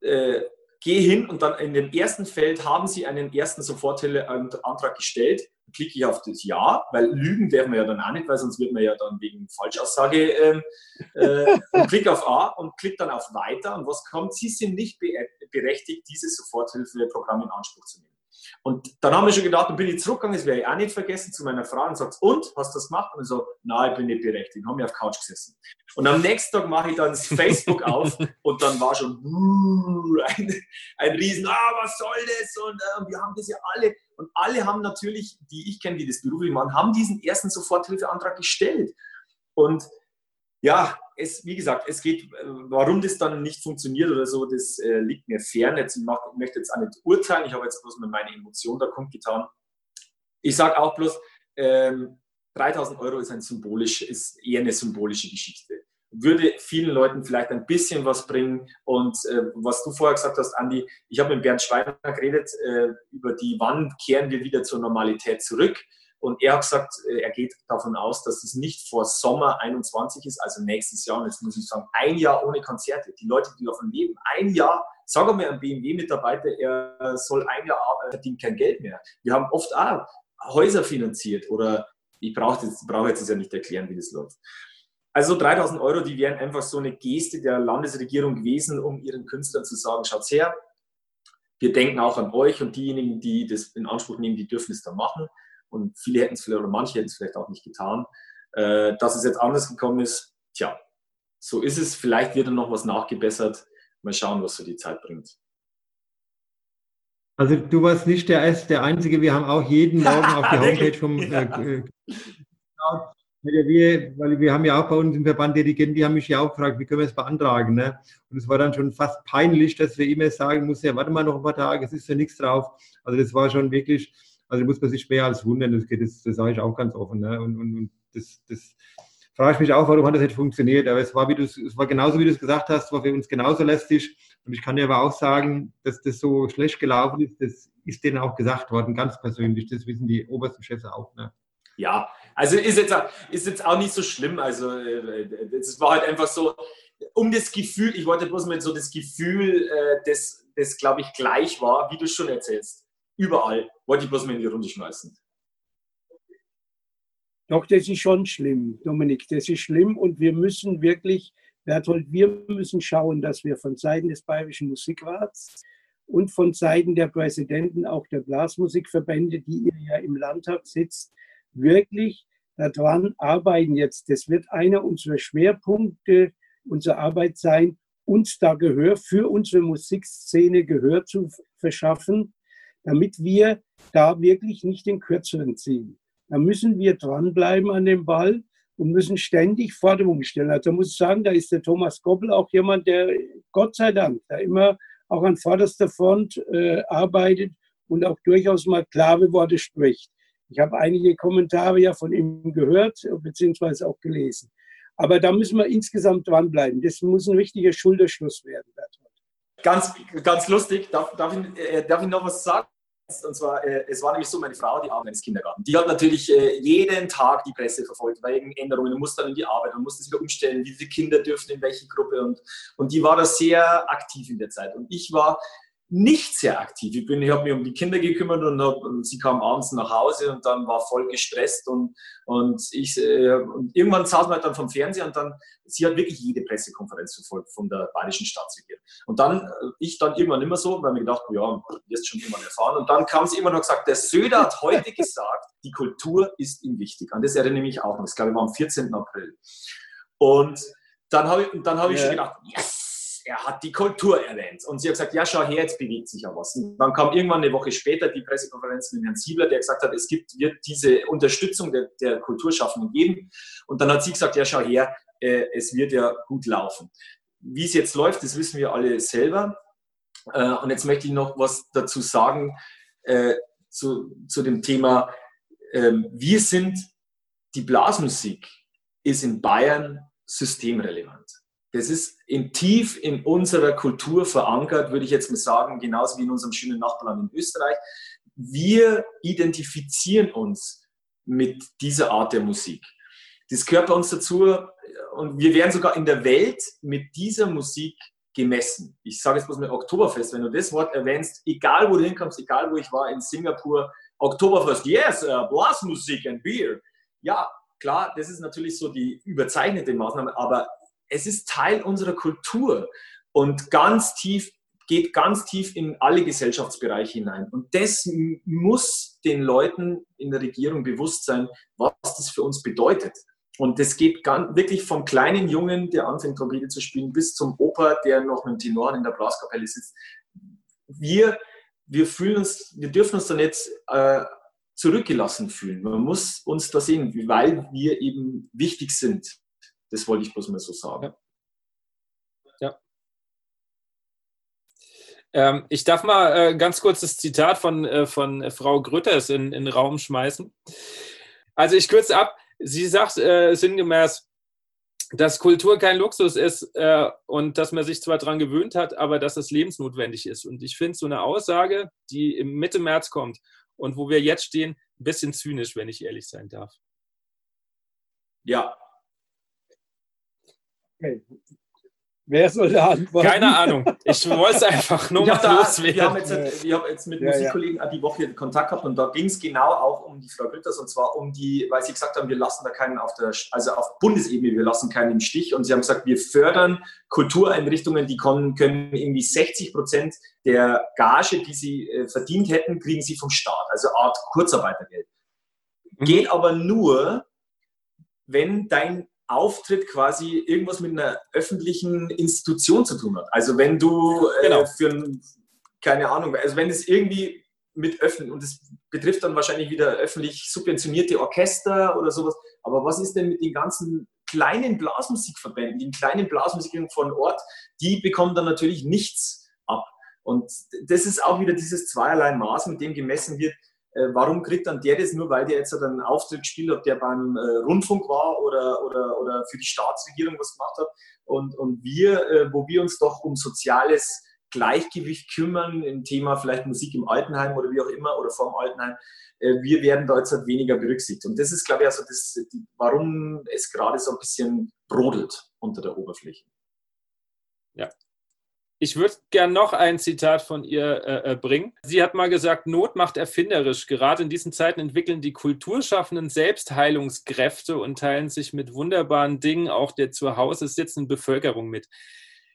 D: äh, gehe hin und dann in dem ersten Feld haben sie einen ersten Soforthilfeantrag gestellt. Klicke ich auf das Ja, weil lügen dürfen wir ja dann auch nicht, weil sonst wird man ja dann wegen Falschaussage ähm, äh, und klicke auf A und klicke dann auf Weiter. Und was kommt? Sie sind nicht berechtigt, dieses Soforthilfeprogramm in Anspruch zu nehmen. Und dann haben wir schon gedacht, dann bin ich zurückgegangen, das werde ich auch nicht vergessen, zu meiner Frau und sagt, und, hast du das gemacht? Und ich so, nein, ich bin nicht berechtigt. Haben wir auf Couch gesessen. Und am nächsten Tag mache ich dann das Facebook auf und dann war schon ein, ein Riesen, ah, was soll das? Und äh, wir haben das ja alle. Und alle haben natürlich, die ich kenne, die das beruflich machen, haben diesen ersten Soforthilfeantrag gestellt. Und ja, es, wie gesagt, es geht, äh, warum das dann nicht funktioniert oder so, das äh, liegt mir fern. Jetzt, ich, mach, ich möchte jetzt auch nicht urteilen, ich habe jetzt bloß mit meiner Emotion da kundgetan. Ich sage auch bloß, ähm, 3000 Euro ist, ein symbolisch, ist eher eine symbolische Geschichte. Würde vielen Leuten vielleicht ein bisschen was bringen. Und äh, was du vorher gesagt hast, Andi, ich habe mit Bernd Schweiner geredet äh, über die, wann kehren wir wieder zur Normalität zurück. Und er hat gesagt, äh, er geht davon aus, dass es nicht vor Sommer 21 ist, also nächstes Jahr. Und jetzt muss ich sagen, ein Jahr ohne Konzerte. Die Leute, die davon leben, ein Jahr, sagen wir einem BMW-Mitarbeiter, er soll ein Jahr arbeiten, verdient kein Geld mehr. Wir haben oft auch Häuser finanziert oder ich brauche jetzt, brauche jetzt ja nicht erklären, wie das läuft. Also 3000 Euro, die wären einfach so eine Geste der Landesregierung gewesen, um ihren Künstlern zu sagen, schaut her, wir denken auch an euch und diejenigen, die das in Anspruch nehmen, die dürfen es dann machen und viele hätten es vielleicht oder manche hätten es vielleicht auch nicht getan. Äh, dass es jetzt anders gekommen ist, tja, so ist es. Vielleicht wird dann noch was nachgebessert. Mal schauen, was so die Zeit bringt.
B: Also du warst nicht der, erste, der Einzige. Wir haben auch jeden Morgen auf die Homepage vom äh, äh wir, weil wir haben ja auch bei uns im Verband Dirigenten, die haben mich ja auch gefragt, wie können wir es beantragen. Ne? Und es war dann schon fast peinlich, dass wir immer sagen mussten, ja, warte mal noch ein paar Tage, es ist ja nichts drauf. Also das war schon wirklich, also muss man sich mehr als wundern, das, geht, das, das sage ich auch ganz offen. Ne? Und, und, und das, das frage ich mich auch, warum hat das nicht funktioniert. Aber es war, wie es war genauso, wie du es gesagt hast, war für uns genauso lästig. Und ich kann dir aber auch sagen, dass das so schlecht gelaufen ist, das ist denen auch gesagt worden, ganz persönlich. Das wissen die obersten Chefs auch. Ne?
D: Ja, also ist jetzt, ist jetzt auch nicht so schlimm. Also es war halt einfach so, um das Gefühl, ich wollte bloß mal so das Gefühl, äh, das, das glaube ich gleich war, wie du schon erzählst überall. Wollte ich bloß mal in die Runde schmeißen.
C: Doch, das ist schon schlimm, Dominik. Das ist schlimm und wir müssen wirklich Berthold, wir müssen schauen, dass wir von Seiten des Bayerischen Musikrats und von Seiten der Präsidenten auch der Blasmusikverbände, die ihr ja im Landtag sitzt, wirklich daran arbeiten jetzt. Das wird einer unserer Schwerpunkte unserer Arbeit sein, uns da Gehör für unsere Musikszene Gehör zu verschaffen, damit wir da wirklich nicht den Kürzeren ziehen. Da müssen wir dranbleiben an dem Ball und müssen ständig Forderungen stellen. Also muss ich sagen, da ist der Thomas Goppel auch jemand, der Gott sei Dank da immer auch an vorderster Front äh, arbeitet und auch durchaus mal klare Worte spricht. Ich habe einige Kommentare ja von ihm gehört beziehungsweise auch gelesen. Aber da müssen wir insgesamt dranbleiben. Das muss ein richtiger Schulterschluss werden, Bertolt.
D: Ganz, ganz lustig. Darf, darf, ich, äh, darf ich noch was sagen? Und zwar, äh, es war nämlich so, meine Frau, die arbeitet ins Kindergarten. Die hat natürlich äh, jeden Tag die Presse verfolgt, wegen Änderungen. Du musst dann in die Arbeit, und musst es wieder umstellen, wie viele Kinder dürfen in welche Gruppe. Und, und die war da sehr aktiv in der Zeit. Und ich war nicht sehr aktiv. Ich, bin, ich habe mich um die Kinder gekümmert und, hab, und sie kam abends nach Hause und dann war voll gestresst und, und, ich, äh, und irgendwann saß man halt dann vom Fernseher und dann, sie hat wirklich jede Pressekonferenz verfolgt von der bayerischen Staatsregierung. Und dann, äh, ich dann irgendwann immer so, weil mir gedacht, ja, wirst schon irgendwann erfahren. Und dann kam sie immer noch gesagt, der Söder hat heute gesagt, die Kultur ist ihm wichtig. An das erinnere ich mich auch noch. Das glaube ich war am 14. April. Und dann habe ich, dann hab ich ja. schon gedacht, yes! Er hat die Kultur erwähnt. Und sie hat gesagt, ja, schau her, jetzt bewegt sich ja was. Und dann kam irgendwann eine Woche später die Pressekonferenz mit Herrn Siebler, der gesagt hat, es gibt, wird diese Unterstützung der, der Kulturschaffenden geben. Und dann hat sie gesagt, ja, schau her, äh, es wird ja gut laufen. Wie es jetzt läuft, das wissen wir alle selber. Äh, und jetzt möchte ich noch was dazu sagen äh, zu, zu dem Thema, ähm, wir sind, die Blasmusik ist in Bayern systemrelevant. Das ist in tief in unserer Kultur verankert, würde ich jetzt mal sagen, genauso wie in unserem schönen Nachbarland in Österreich. Wir identifizieren uns mit dieser Art der Musik. Das gehört bei uns dazu und wir werden sogar in der Welt mit dieser Musik gemessen. Ich sage jetzt bloß mit Oktoberfest, wenn du das Wort erwähnst, egal wo du hinkommst, egal wo ich war, in Singapur, Oktoberfest, yes, uh, Blasmusik and Beer. Ja, klar, das ist natürlich so die überzeichnete Maßnahme, aber es ist Teil unserer Kultur und ganz tief geht ganz tief in alle Gesellschaftsbereiche hinein. Und das muss den Leuten in der Regierung bewusst sein, was das für uns bedeutet. Und das geht ganz, wirklich vom kleinen Jungen, der anfängt, Trompete zu spielen, bis zum Opa, der noch mit dem Tenor in der Blaskapelle sitzt. Wir, wir fühlen uns, wir dürfen uns da nicht äh, zurückgelassen fühlen. Man muss uns da sehen, weil wir eben wichtig sind. Das wollte ich bloß mal so sagen.
A: Ja. ja. Ähm, ich darf mal äh, ganz kurz das Zitat von, äh, von Frau Grütters in, in den Raum schmeißen. Also ich kürze ab. Sie sagt äh, sinngemäß, dass Kultur kein Luxus ist äh, und dass man sich zwar daran gewöhnt hat, aber dass es lebensnotwendig ist. Und ich finde so eine Aussage, die im Mitte März kommt und wo wir jetzt stehen, ein bisschen zynisch, wenn ich ehrlich sein darf.
D: Ja,
C: Okay. Wer soll da antworten?
A: Keine Ahnung. Ich wollte es einfach nur mal
D: loswerden. Wir haben jetzt, wir haben jetzt mit ja, Musikkollegen ja. die Woche Kontakt gehabt und da ging es genau auch um die Frau Gütters und zwar um die, weil sie gesagt haben, wir lassen da keinen auf der, also auf Bundesebene, wir lassen keinen im Stich und sie haben gesagt, wir fördern Kultureinrichtungen, die können, können irgendwie 60 Prozent der Gage, die sie äh, verdient hätten, kriegen sie vom Staat, also Art Kurzarbeitergeld. Mhm. Geht aber nur, wenn dein Auftritt quasi irgendwas mit einer öffentlichen Institution zu tun hat. Also wenn du äh, genau. für ein, keine Ahnung, also wenn es irgendwie mit öffnen und es betrifft dann wahrscheinlich wieder öffentlich subventionierte Orchester oder sowas. Aber was ist denn mit den ganzen kleinen Blasmusikverbänden, den kleinen Blasmusikern von Ort, die bekommen dann natürlich nichts ab. Und das ist auch wieder dieses zweierlei Maß, mit dem gemessen wird, warum kriegt dann der das nur, weil der jetzt einen Auftritt spielt, ob der beim äh, Rundfunk war oder, oder, oder für die Staatsregierung was gemacht hat. Und, und wir, äh, wo wir uns doch um soziales Gleichgewicht kümmern, im Thema vielleicht Musik im Altenheim oder wie auch immer oder vorm Altenheim, äh, wir werden da jetzt halt weniger berücksichtigt. Und das ist, glaube ich, also das, warum es gerade so ein bisschen brodelt unter der Oberfläche.
A: Ja, Ich würde gern noch ein Zitat von ihr äh, äh, bringen. Sie hat mal gesagt, Not macht erfinderisch. Gerade in diesen Zeiten entwickeln die Kulturschaffenden Selbstheilungskräfte und teilen sich mit wunderbaren Dingen auch der zu Hause sitzenden Bevölkerung mit.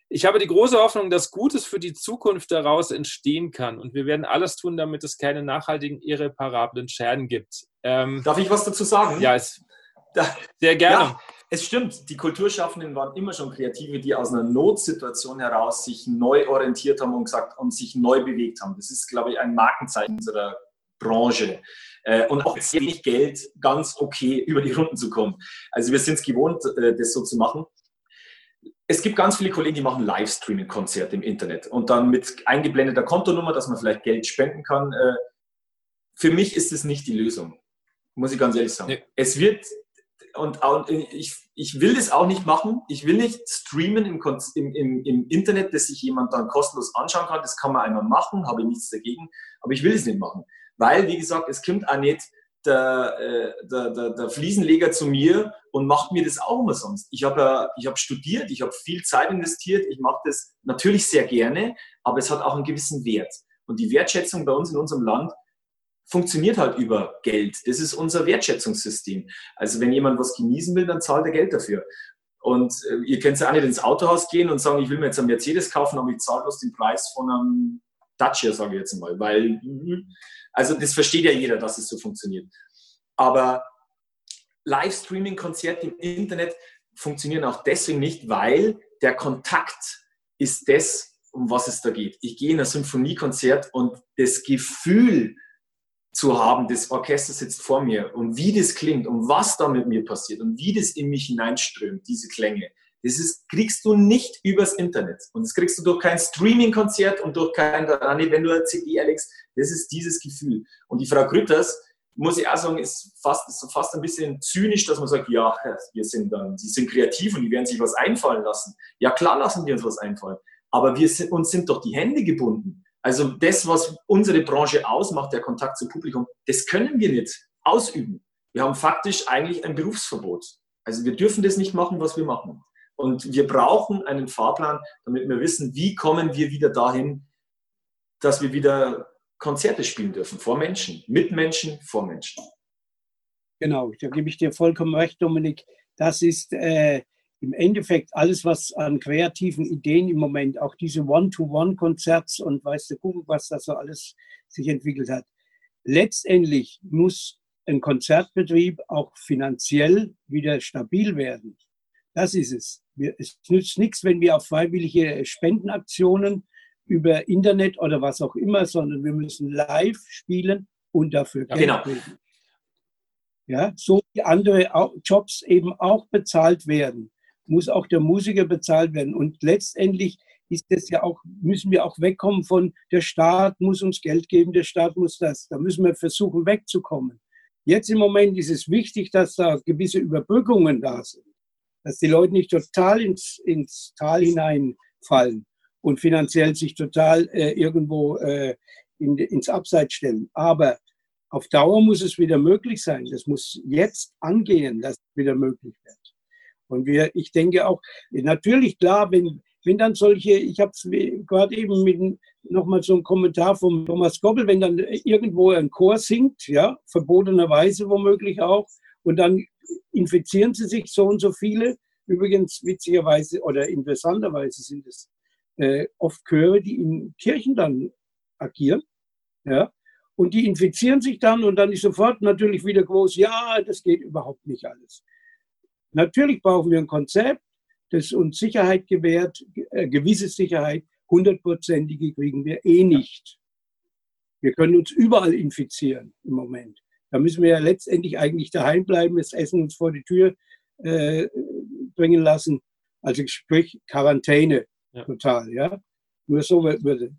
A: Ich habe die große Hoffnung, dass Gutes für die Zukunft daraus entstehen kann. Und wir werden alles tun, damit es keine nachhaltigen, irreparablen Schäden gibt.
D: Ähm, Darf ich was dazu sagen?
A: Ja, es, sehr gerne. Ja,
D: es stimmt, die Kulturschaffenden waren immer schon Kreative, die aus einer Notsituation heraus sich neu orientiert haben und gesagt und sich neu bewegt haben. Das ist, glaube ich, ein Markenzeichen unserer Branche. Äh, und auch sehr wenig Geld ganz okay über die Runden zu kommen. Also wir sind es gewohnt, äh, das so zu machen. Es gibt ganz viele Kollegen, die machen Livestreaming-Konzerte im Internet und dann mit eingeblendeter Kontonummer, dass man vielleicht Geld spenden kann. Äh, für mich ist es nicht die Lösung, muss ich ganz ehrlich sagen. Nee. Es wird und, ich, ich will das auch nicht machen. Ich will nicht streamen im, im, im, Internet, dass sich jemand dann kostenlos anschauen kann. Das kann man einmal machen, habe ich nichts dagegen. Aber ich will es nicht machen. Weil, wie gesagt, es kommt auch nicht der, äh, der, der, der Fliesenleger zu mir und macht mir das auch immer sonst. Ich habe ich hab studiert, ich habe viel Zeit investiert, ich mache das natürlich sehr gerne, aber es hat auch einen gewissen Wert. Und die Wertschätzung bei uns in unserem Land funktioniert halt über Geld. Das ist unser Wertschätzungssystem. Also wenn jemand was genießen will, dann zahlt er Geld dafür. Und äh, ihr könnt ja auch nicht ins Autohaus gehen und sagen, ich will mir jetzt einen Mercedes kaufen, aber ich zahle bloß den Preis von einem Dacia, sage ich jetzt mal. Weil, also das versteht ja jeder, dass es so funktioniert. Aber Livestreaming-Konzerte im Internet funktionieren auch deswegen nicht, weil der Kontakt ist das, um was es da geht. Ich gehe in ein Symphoniekonzert und das Gefühl, zu haben, das Orchester sitzt vor mir und wie das klingt und was da mit mir passiert und wie das in mich hineinströmt, diese Klänge, das ist, kriegst du nicht übers Internet. Und das kriegst du durch kein Streaming-Konzert und durch kein, wenn du eine CD erlegst, das ist dieses Gefühl. Und die Frau Grütters, muss ich auch sagen, ist fast, ist fast ein bisschen zynisch, dass man sagt, ja, wir sind dann, sie sind kreativ und die werden sich was einfallen lassen. Ja, klar lassen wir uns was einfallen. Aber wir sind, uns sind doch die Hände gebunden. Also das, was unsere Branche ausmacht, der Kontakt zum Publikum, das können wir nicht ausüben. Wir haben faktisch eigentlich ein Berufsverbot. Also wir dürfen das nicht machen, was wir machen. Und wir brauchen einen Fahrplan, damit wir wissen, wie kommen wir wieder dahin, dass wir wieder Konzerte spielen dürfen, vor Menschen, mit Menschen, vor Menschen.
C: Genau, da gebe ich dir vollkommen recht, Dominik. Das ist äh, im Endeffekt alles, was an kreativen Ideen im Moment, auch diese One-to-One-Konzerts und weißt du, gucken, was da so alles sich entwickelt hat. Letztendlich muss ein Konzertbetrieb auch finanziell wieder stabil werden. Das ist es. Es nützt nichts, wenn wir auf freiwillige Spendenaktionen über Internet oder was auch immer, sondern wir müssen live spielen und dafür Geld genau. kriegen. Ja, so wie andere Jobs eben auch bezahlt werden muss auch der Musiker bezahlt werden. Und letztendlich ist das ja auch, müssen wir auch wegkommen von, der Staat muss uns Geld geben, der Staat muss das. Da müssen wir versuchen wegzukommen. Jetzt im Moment ist es wichtig, dass da gewisse Überbrückungen da sind, dass die Leute nicht total ins, ins Tal hineinfallen und finanziell sich total äh, irgendwo äh, in, ins Abseits stellen. Aber auf Dauer muss es wieder möglich sein. Das muss jetzt angehen, dass es wieder möglich wird. Und wir, ich denke auch, natürlich klar, wenn, wenn dann solche, ich habe gerade eben mit nochmal so einen Kommentar von Thomas Gobbel, wenn dann irgendwo ein Chor singt, ja, verbotenerweise womöglich auch, und dann infizieren sie sich so und so viele. Übrigens witzigerweise oder interessanterweise sind es äh, oft Chöre, die in Kirchen dann agieren, ja, und die infizieren sich dann und dann ist sofort natürlich wieder groß, ja, das geht überhaupt nicht alles. Natürlich brauchen wir ein Konzept, das uns Sicherheit gewährt, äh, gewisse Sicherheit, hundertprozentige kriegen wir eh nicht. Wir können uns überall infizieren im Moment. Da müssen wir ja letztendlich eigentlich daheim bleiben, das Essen uns vor die Tür äh, bringen lassen. Also sprich Quarantäne ja. total, ja. Nur so würde.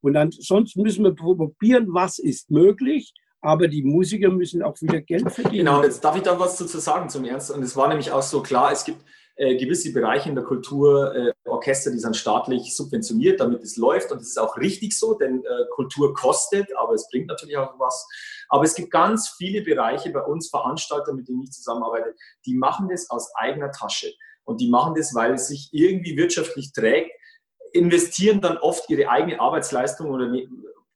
C: Und ansonsten müssen wir probieren, was ist möglich aber die Musiker müssen auch wieder Geld verdienen.
D: Genau, jetzt darf ich da was dazu sagen zum Ernst. Und es war nämlich auch so klar, es gibt äh, gewisse Bereiche in der Kultur, äh, Orchester, die sind staatlich subventioniert, damit es läuft. Und das ist auch richtig so, denn äh, Kultur kostet, aber es bringt natürlich auch was. Aber es gibt ganz viele Bereiche bei uns, Veranstalter, mit denen ich zusammenarbeite, die machen das aus eigener Tasche. Und die machen das, weil es sich irgendwie wirtschaftlich trägt, investieren dann oft ihre eigene Arbeitsleistung oder ne,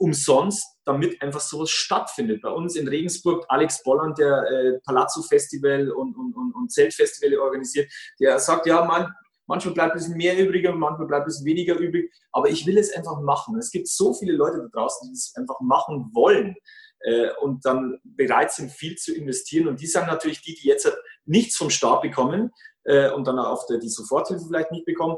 D: umsonst, damit einfach sowas stattfindet. Bei uns in Regensburg, Alex Bolland, der äh, Palazzo Festival und, und, und, und Zeltfestivale organisiert, der sagt, ja, man, manchmal bleibt ein bisschen mehr übrig, manchmal bleibt ein bisschen weniger übrig, aber ich will es einfach machen. Es gibt so viele Leute da draußen, die es einfach machen wollen äh, und dann bereit sind, viel zu investieren. Und die sagen natürlich die, die jetzt nichts vom Staat bekommen äh, und dann der, die Soforthilfe vielleicht nicht bekommen,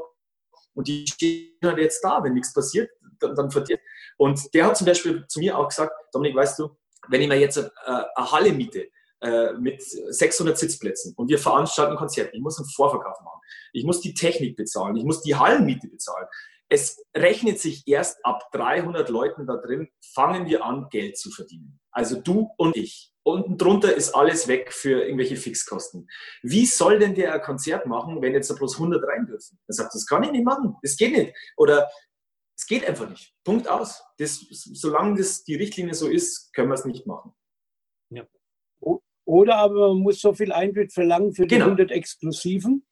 D: und die stehen halt jetzt da, wenn nichts passiert, dann, dann verdient. Und der hat zum Beispiel zu mir auch gesagt, Dominik, weißt du, wenn ich mir jetzt eine, eine Halle miete äh, mit 600 Sitzplätzen und wir veranstalten ein Konzert, ich muss einen Vorverkauf machen, ich muss die Technik bezahlen, ich muss die Hallenmiete bezahlen. Es rechnet sich erst ab 300 Leuten da drin, fangen wir an, Geld zu verdienen. Also du und ich. Unten drunter ist alles weg für irgendwelche Fixkosten. Wie soll denn der ein Konzert machen, wenn jetzt da bloß 100 rein dürfen? Er sagt, das kann ich nicht machen, das geht nicht. Oder es geht einfach nicht. Punkt aus. Das, solange das die Richtlinie so ist, können wir es nicht machen.
C: Ja. Oder aber man muss so viel Eintritt verlangen für die 100 genau. Exklusiven,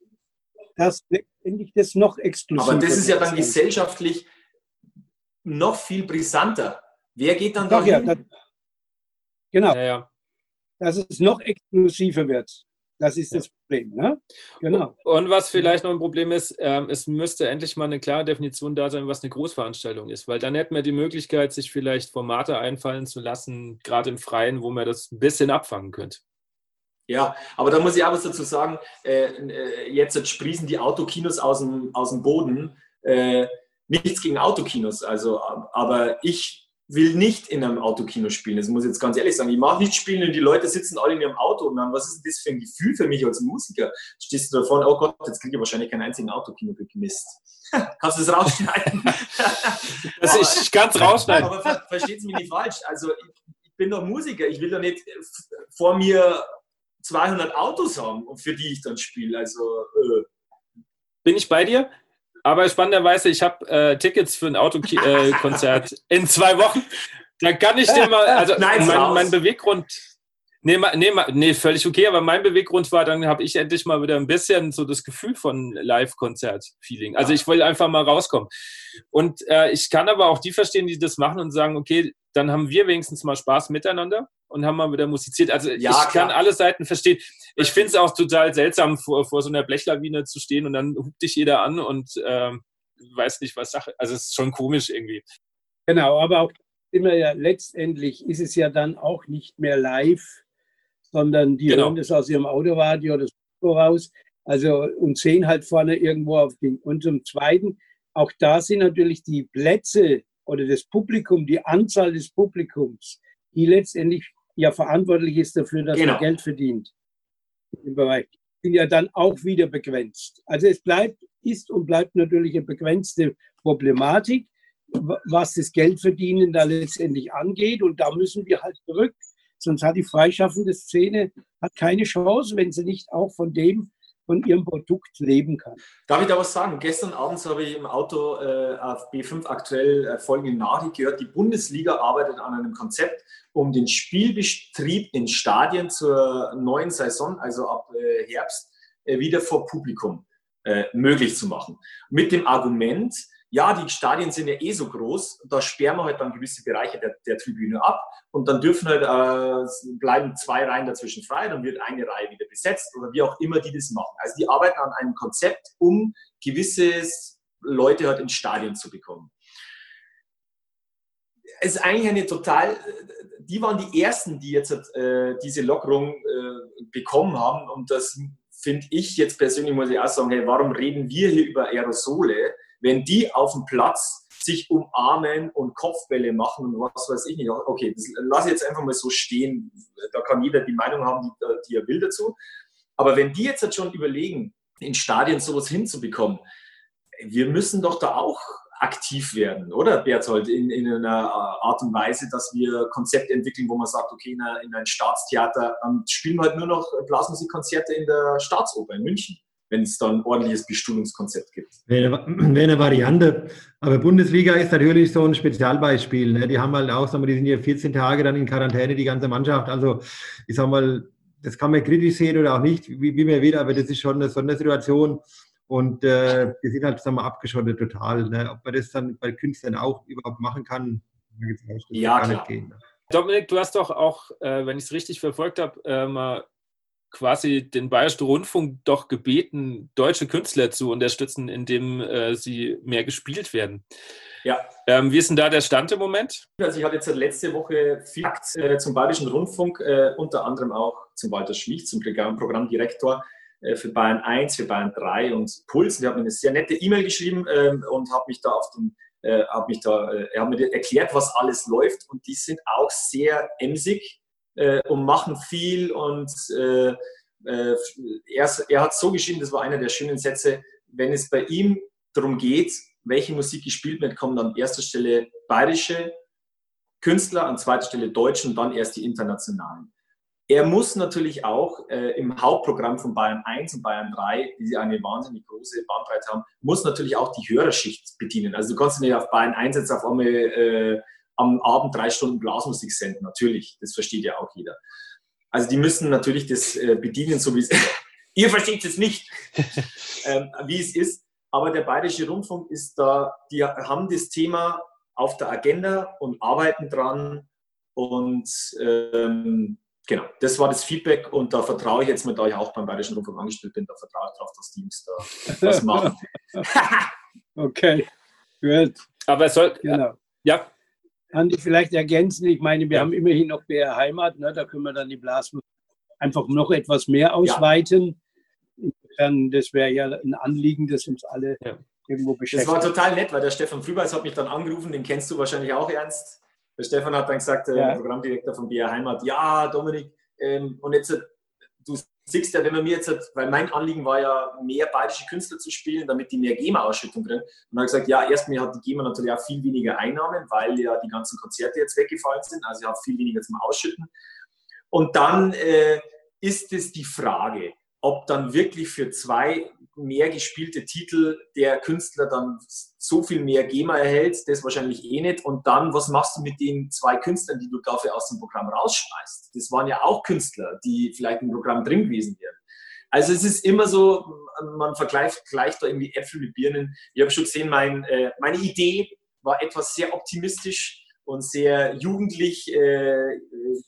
C: dass letztendlich das noch exklusiver
D: Aber das ist ja dann gesellschaftlich noch viel brisanter. Wer geht dann da?
C: Ja, genau. Ja, ja dass es noch exklusiver wird. Das ist das Problem. Ne?
A: Genau. Und was vielleicht noch ein Problem ist, ähm, es müsste endlich mal eine klare Definition da sein, was eine Großveranstaltung ist, weil dann hätten wir die Möglichkeit, sich vielleicht Formate einfallen zu lassen, gerade im Freien, wo man das ein bisschen abfangen könnte.
D: Ja, aber da muss ich auch was dazu sagen. Äh, äh jetzt sprießen die Autokinos aus dem, aus dem Boden. Äh, nichts gegen Autokinos, also, aber ich will nicht in einem Autokino spielen. Das muss ich jetzt ganz ehrlich sagen. Ich mag nicht spielen und die Leute sitzen alle in ihrem Auto und dann, was ist das für ein Gefühl für mich als Musiker? Stehst du da vorne, oh Gott, jetzt kriege ich wahrscheinlich keinen einzigen Autokino Mist. Kannst du das rausschneiden?
A: das ist, ich kann es rausschneiden.
D: Aber ver versteht es mich nicht falsch. Also ich, ich, bin doch Musiker. Ich will doch nicht vor mir 200 Autos haben, für die ich dann spiele. Also äh.
A: bin ich bei dir? Aber spannenderweise, ich habe äh, Tickets für ein Autokonzert äh, in zwei Wochen. Da kann ich dir mal, also mein, mein Beweggrund, nee, nee, nee, völlig okay, aber mein Beweggrund war, dann habe ich endlich mal wieder ein bisschen so das Gefühl von Live-Konzert-Feeling. Also ich wollte einfach mal rauskommen. Und äh, ich kann aber auch die verstehen, die das machen und sagen, okay, dann haben wir wenigstens mal Spaß miteinander und haben mal wieder musiziert. Also ja, ich klar. kann alle Seiten verstehen. Ich finde es auch total seltsam, vor, vor so einer Blechlawine zu stehen und dann hupt dich jeder an und ähm, weiß nicht, was Sache. Also es ist schon komisch irgendwie.
C: Genau, aber auch immer ja letztendlich ist es ja dann auch nicht mehr live, sondern die genau. hören das aus ihrem Autoradio oder so raus. Also und sehen halt vorne irgendwo auf den. Und zum Zweiten, auch da sind natürlich die Plätze oder das Publikum, die Anzahl des Publikums, die letztendlich ja verantwortlich ist dafür, dass genau. man Geld verdient im Bereich, sind ja dann auch wieder begrenzt. Also es bleibt, ist und bleibt natürlich eine begrenzte Problematik, was das Geldverdienen da letztendlich angeht. Und da müssen wir halt zurück. Sonst hat die freischaffende Szene hat keine Chance, wenn sie nicht auch von dem von ihrem Produkt leben kann.
D: Darf ich da was sagen? Gestern abends habe ich im Auto äh, auf B5 aktuell äh, folgende Nachricht gehört. Die Bundesliga arbeitet an einem Konzept, um den Spielbetrieb in Stadien zur neuen Saison, also ab äh, Herbst, äh, wieder vor Publikum äh, möglich zu machen. Mit dem Argument, ja, die Stadien sind ja eh so groß, da sperren wir halt dann gewisse Bereiche der, der Tribüne ab und dann dürfen halt, äh, bleiben zwei Reihen dazwischen frei, dann wird eine Reihe wieder besetzt oder wie auch immer die das machen. Also die arbeiten an einem Konzept, um gewisse Leute halt ins Stadion zu bekommen. Es ist eigentlich eine total, die waren die ersten, die jetzt äh, diese Lockerung äh, bekommen haben und das finde ich jetzt persönlich, muss ich auch sagen, hey, warum reden wir hier über Aerosole? Wenn die auf dem Platz sich umarmen und Kopfbälle machen und was weiß ich nicht. Okay, das lasse ich jetzt einfach mal so stehen. Da kann jeder die Meinung haben, die, die er will dazu. Aber wenn die jetzt schon überlegen, in Stadien sowas hinzubekommen, wir müssen doch da auch aktiv werden, oder Berthold, in, in einer Art und Weise, dass wir Konzepte entwickeln, wo man sagt, okay, in, einer, in ein Staatstheater spielen wir halt nur noch Blasmusikkonzerte in der Staatsoper in München wenn es dann ein ordentliches Bestuhlungskonzept gibt.
B: Wäre eine, eine Variante. Aber Bundesliga ist natürlich so ein Spezialbeispiel. Ne? Die haben halt auch, sagen wir, die sind ja 14 Tage dann in Quarantäne, die ganze Mannschaft. Also ich sag mal, das kann man kritisch sehen oder auch nicht, wie, wie man will, aber das ist schon eine Sondersituation. Und äh, wir sind halt sagen wir, abgeschottet total. Ne? Ob man das dann bei Künstlern auch überhaupt machen kann,
A: ja, gar klar. nicht gehen. Ne? Dominik, du hast doch auch, äh, wenn ich es richtig verfolgt habe, äh, mal quasi den Bayerischen Rundfunk doch gebeten, deutsche Künstler zu unterstützen, indem äh, sie mehr gespielt werden. Ja. Ähm, wie ist denn da der Stand im Moment?
D: Also ich hatte jetzt letzte Woche viel äh, zum Bayerischen Rundfunk, äh, unter anderem auch zum Walter Schlich, zum Programmdirektor äh, für Bayern 1, für Bayern 3 und Puls. Der hat mir eine sehr nette E-Mail geschrieben ähm, und hat mich da auf den äh, hat mich da, äh, er hat mir erklärt, was alles läuft und die sind auch sehr emsig äh, und machen viel und äh, äh, er, er hat so geschrieben, das war einer der schönen Sätze, wenn es bei ihm darum geht, welche Musik gespielt wird, kommen an erster Stelle bayerische Künstler, an zweiter Stelle deutsche und dann erst die internationalen. Er muss natürlich auch äh, im Hauptprogramm von Bayern 1 und Bayern 3, die eine wahnsinnig große Bandbreite haben, muss natürlich auch die Hörerschicht bedienen. Also du kannst nicht auf Bayern 1 jetzt auf einmal äh, am Abend drei Stunden Blasmusik senden. Natürlich, das versteht ja auch jeder. Also die müssen natürlich das äh, bedienen, so wie es Ihr versteht es nicht, ähm, wie es ist. Aber der Bayerische Rundfunk ist da, die haben das Thema auf der Agenda und arbeiten dran. Und ähm, genau, das war das Feedback und da vertraue ich jetzt mal, da ich auch beim Bayerischen Rundfunk angestellt bin, da vertraue ich darauf, dass Teams da was machen.
C: okay, gut.
A: Aber es soll, genau. ja,
C: Andi, vielleicht ergänzen. Ich meine, wir ja. haben immerhin noch BR Heimat, ne? da können wir dann die Blasmusik einfach noch etwas mehr ausweiten. Ja. Insofern, das wäre ja ein Anliegen, das uns alle ja. irgendwo beschäftigt.
D: Das war total nett, weil der Stefan Frühbeis hat mich dann angerufen, den kennst du wahrscheinlich auch ernst. Der Stefan hat dann gesagt, äh, der Programmdirektor von BR Heimat, ja, Dominik, ähm, und jetzt, siehst ja, wenn man mir jetzt, weil mein Anliegen war ja, mehr bayerische Künstler zu spielen, damit die mehr GEMA-Ausschüttung kriegen. Und dann habe gesagt, ja, erstmal hat die GEMA natürlich auch viel weniger Einnahmen, weil ja die ganzen Konzerte jetzt weggefallen sind. Also ich habe viel weniger zum Ausschütten. Und dann äh, ist es die Frage, ob dann wirklich für zwei mehr gespielte Titel der Künstler dann so viel mehr GEMA erhält, das wahrscheinlich eh nicht. Und dann, was machst du mit den zwei Künstlern, die du dafür aus dem Programm rausschmeißt? Das waren ja auch Künstler, die vielleicht im Programm drin gewesen wären. Also es ist immer so, man vergleicht gleich da irgendwie Äpfel mit Birnen. Ich habe schon gesehen, mein, äh, meine Idee war etwas sehr optimistisch und sehr jugendlich äh,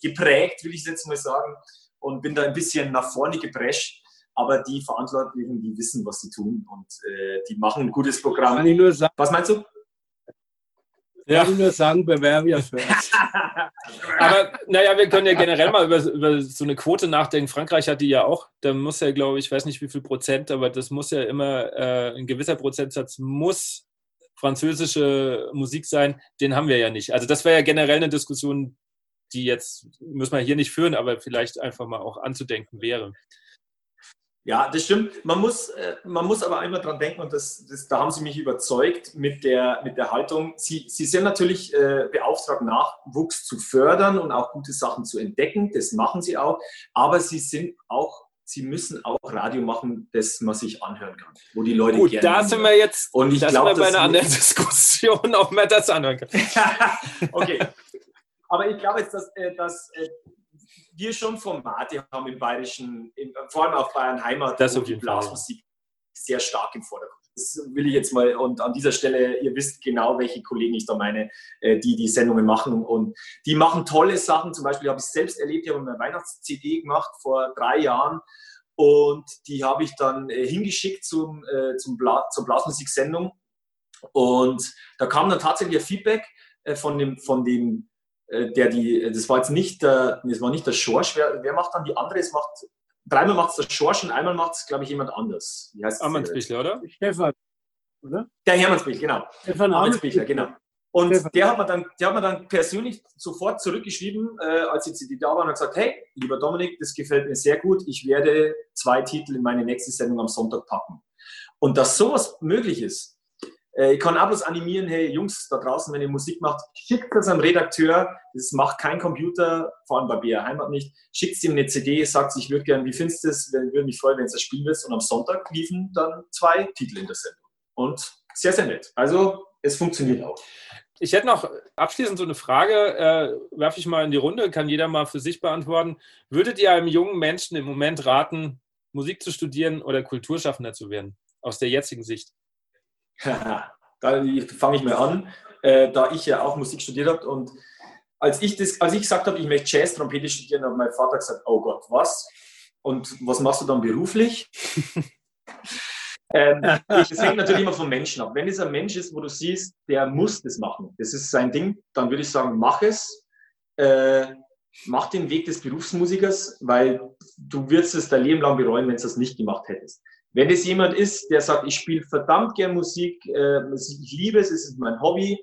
D: geprägt, will ich jetzt mal sagen, und bin da ein bisschen nach vorne geprescht aber die Verantwortlichen, die wissen, was sie tun und äh, die machen ein gutes Programm.
C: Kann ich nur sagen,
D: was meinst du?
C: Ja. Kann ich nur sagen, bewerbe ja
A: Aber naja, wir können ja generell mal über, über, so eine Quote nachdenken. Frankreich hat die ja auch. Da muss ja, glaube ich, ich weiß nicht wie viel Prozent, aber das muss ja immer, äh, ein gewisser Prozentsatz muss französische Musik sein. Den haben wir ja nicht. Also das wäre ja generell eine Diskussion, die jetzt, müssen wir hier nicht führen, aber vielleicht einfach mal auch anzudenken wäre.
D: Ja, das stimmt. Man muss, äh, man muss aber einmal dran denken, und das, das, da haben Sie mich überzeugt mit der, mit der Haltung. Sie, Sie sind natürlich äh, beauftragt, Nachwuchs zu fördern und auch gute Sachen zu entdecken. Das machen Sie auch. Aber Sie sind auch Sie müssen auch Radio machen, das man sich anhören kann, wo die Leute
A: Gut, gerne. Da sind wir jetzt. Und ich glaube, bei einer anderen Diskussion, ob man das anhören kann.
D: okay. Aber ich glaube jetzt, dass, äh, dass äh, wir schon Formate haben im Bayerischen, im, vor allem auf Bayern Heimat,
A: das wo die
D: Blasmusik sehr stark im Vordergrund. Das will ich jetzt mal, und an dieser Stelle, ihr wisst genau, welche Kollegen ich da meine, äh, die die Sendungen machen. Und die machen tolle Sachen. Zum Beispiel habe ich selbst erlebt, ich habe eine Weihnachts-CD gemacht vor drei Jahren. Und die habe ich dann äh, hingeschickt zum, äh, zum Bla zur Blasmusik-Sendung. Und da kam dann tatsächlich ein Feedback von dem, von dem der die, das war jetzt nicht der, das war nicht der Schorsch, wer, wer macht dann die andere? Es macht, dreimal macht es der Schorsch und einmal macht es, glaube ich, jemand anders.
A: Wie heißt Ammannsbichler, oder?
C: Stefan, oder?
D: Der Hermannsbichler, genau.
C: Stefan
D: Ammannsbichler, genau. Und der hat, mir dann, der hat mir dann persönlich sofort zurückgeschrieben, äh, als jetzt die da waren und gesagt, hey, lieber Dominik, das gefällt mir sehr gut, ich werde zwei Titel in meine nächste Sendung am Sonntag packen. Und dass sowas möglich ist, äh, ich kann auch bloß animieren, hey Jungs da draußen, wenn ihr Musik macht, schickt das am Redakteur, das macht kein Computer, vor allem bei BR Heimat nicht, schickt ihm eine CD, sagt, ich würde gerne, wie findest du das, würde mich freuen, wenn es das spielen willst und am Sonntag liefen dann zwei Titel in der Sendung. Und sehr, sehr nett. Also es funktioniert auch.
A: Ich hätte noch abschließend so eine Frage, äh, werfe ich mal in die Runde, kann jeder mal für sich beantworten. Würdet ihr einem jungen Menschen im Moment raten, Musik zu studieren oder Kulturschaffender zu werden?
E: aus der jetzigen Sicht?
D: da fange ich mal an, äh, da ich ja auch Musik studiert habe und als ich, das, als ich gesagt habe, ich möchte Jazz-Trompete studieren, hat mein Vater gesagt, oh Gott, was? Und was machst du dann beruflich? ähm, das hängt natürlich immer vom Menschen ab. Wenn es ein Mensch ist, wo du siehst, der muss das machen, das ist sein Ding, dann würde ich sagen, mach es. Äh, mach den Weg des Berufsmusikers, weil du wirst es dein Leben lang bereuen, wenn du das nicht gemacht hättest. Wenn es jemand ist, der sagt, ich spiele verdammt gern Musik, äh, ich liebe es, es ist mein Hobby,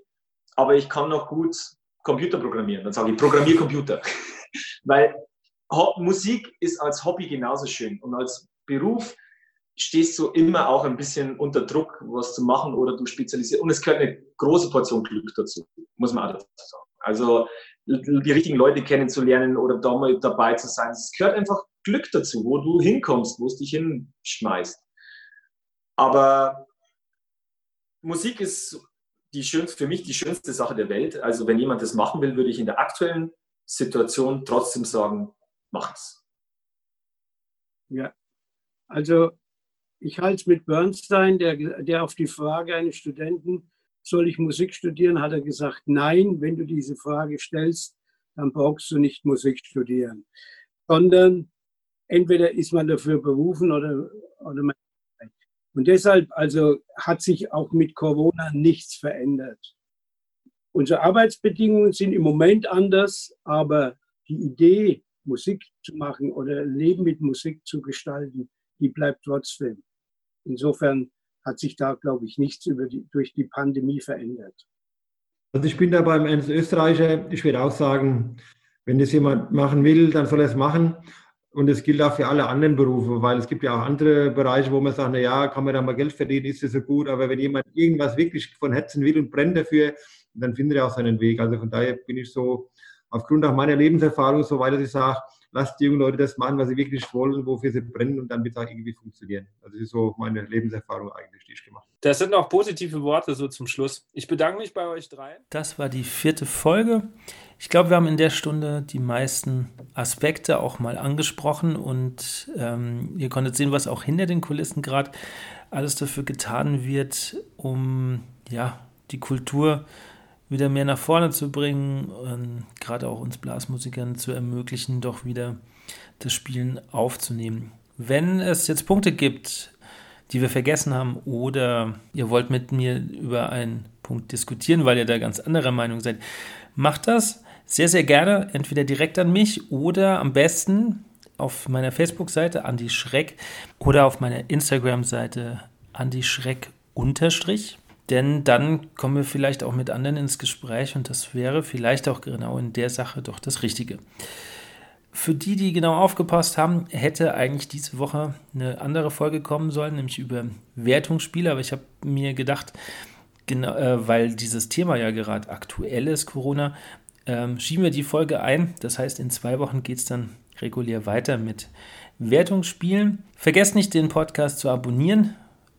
D: aber ich kann noch gut Computer programmieren, dann sage ich, programmier Computer. weil Musik ist als Hobby genauso schön und als Beruf stehst du immer auch ein bisschen unter Druck, was zu machen oder du spezialisierst. Und es gehört eine große Portion Glück dazu, muss man auch dazu sagen. Also die richtigen Leute kennenzulernen oder da mal dabei zu sein. Es gehört einfach Glück dazu, wo du hinkommst, wo es dich hinschmeißt. Aber Musik ist die schönste, für mich die schönste Sache der Welt. Also wenn jemand das machen will, würde ich in der aktuellen Situation trotzdem sagen, mach's.
C: Ja, also ich halte es mit Bernstein, der, der auf die Frage eines Studenten, soll ich Musik studieren, hat er gesagt, nein, wenn du diese Frage stellst, dann brauchst du nicht Musik studieren, sondern entweder ist man dafür berufen oder, oder man und deshalb also hat sich auch mit Corona nichts verändert. Unsere Arbeitsbedingungen sind im Moment anders, aber die Idee, Musik zu machen oder Leben mit Musik zu gestalten, die bleibt trotzdem. Insofern hat sich da, glaube ich, nichts die, durch die Pandemie verändert.
B: Also ich bin da beim Ernst Österreicher. Ich würde auch sagen, wenn das jemand machen will, dann soll er es machen. Und es gilt auch für alle anderen Berufe, weil es gibt ja auch andere Bereiche, wo man sagt, na ja, kann man da mal Geld verdienen, ist das so gut. Aber wenn jemand irgendwas wirklich von Herzen will und brennt dafür, dann findet er auch seinen Weg. Also von daher bin ich so, aufgrund auch meiner Lebenserfahrung, so weit, dass ich sage, lasst die jungen Leute das machen, was sie wirklich wollen, wofür sie brennen und dann wird es auch irgendwie funktionieren. Also das ist so meine Lebenserfahrung eigentlich, die ich gemacht habe.
E: Das sind noch positive Worte so zum Schluss. Ich bedanke mich bei euch drei. Das war die vierte Folge. Ich glaube, wir haben in der Stunde die meisten Aspekte auch mal angesprochen und ähm, ihr konntet sehen, was auch hinter den Kulissen gerade alles dafür getan wird, um ja, die Kultur wieder mehr nach vorne zu bringen und gerade auch uns Blasmusikern zu ermöglichen, doch wieder das Spielen aufzunehmen. Wenn es jetzt Punkte gibt, die wir vergessen haben oder ihr wollt mit mir über einen Punkt diskutieren, weil ihr da ganz anderer Meinung seid, macht das sehr, sehr gerne, entweder direkt an mich oder am besten auf meiner Facebook-Seite Andi Schreck oder auf meiner Instagram-Seite Andi Schreck unterstrich. Denn dann kommen wir vielleicht auch mit anderen ins Gespräch und das wäre vielleicht auch genau in der Sache doch das Richtige. Für die, die genau aufgepasst haben, hätte eigentlich diese Woche eine andere Folge kommen sollen, nämlich über Wertungsspiele. Aber ich habe mir gedacht, genau, äh, weil dieses Thema ja gerade aktuell ist, Corona, ähm, schieben wir die Folge ein. Das heißt, in zwei Wochen geht es dann regulär weiter mit Wertungsspielen. Vergesst nicht, den Podcast zu abonnieren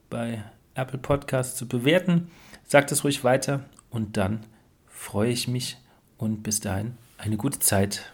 E: bei Apple Podcast zu bewerten. Sagt es ruhig weiter und dann freue ich mich und bis dahin eine gute Zeit.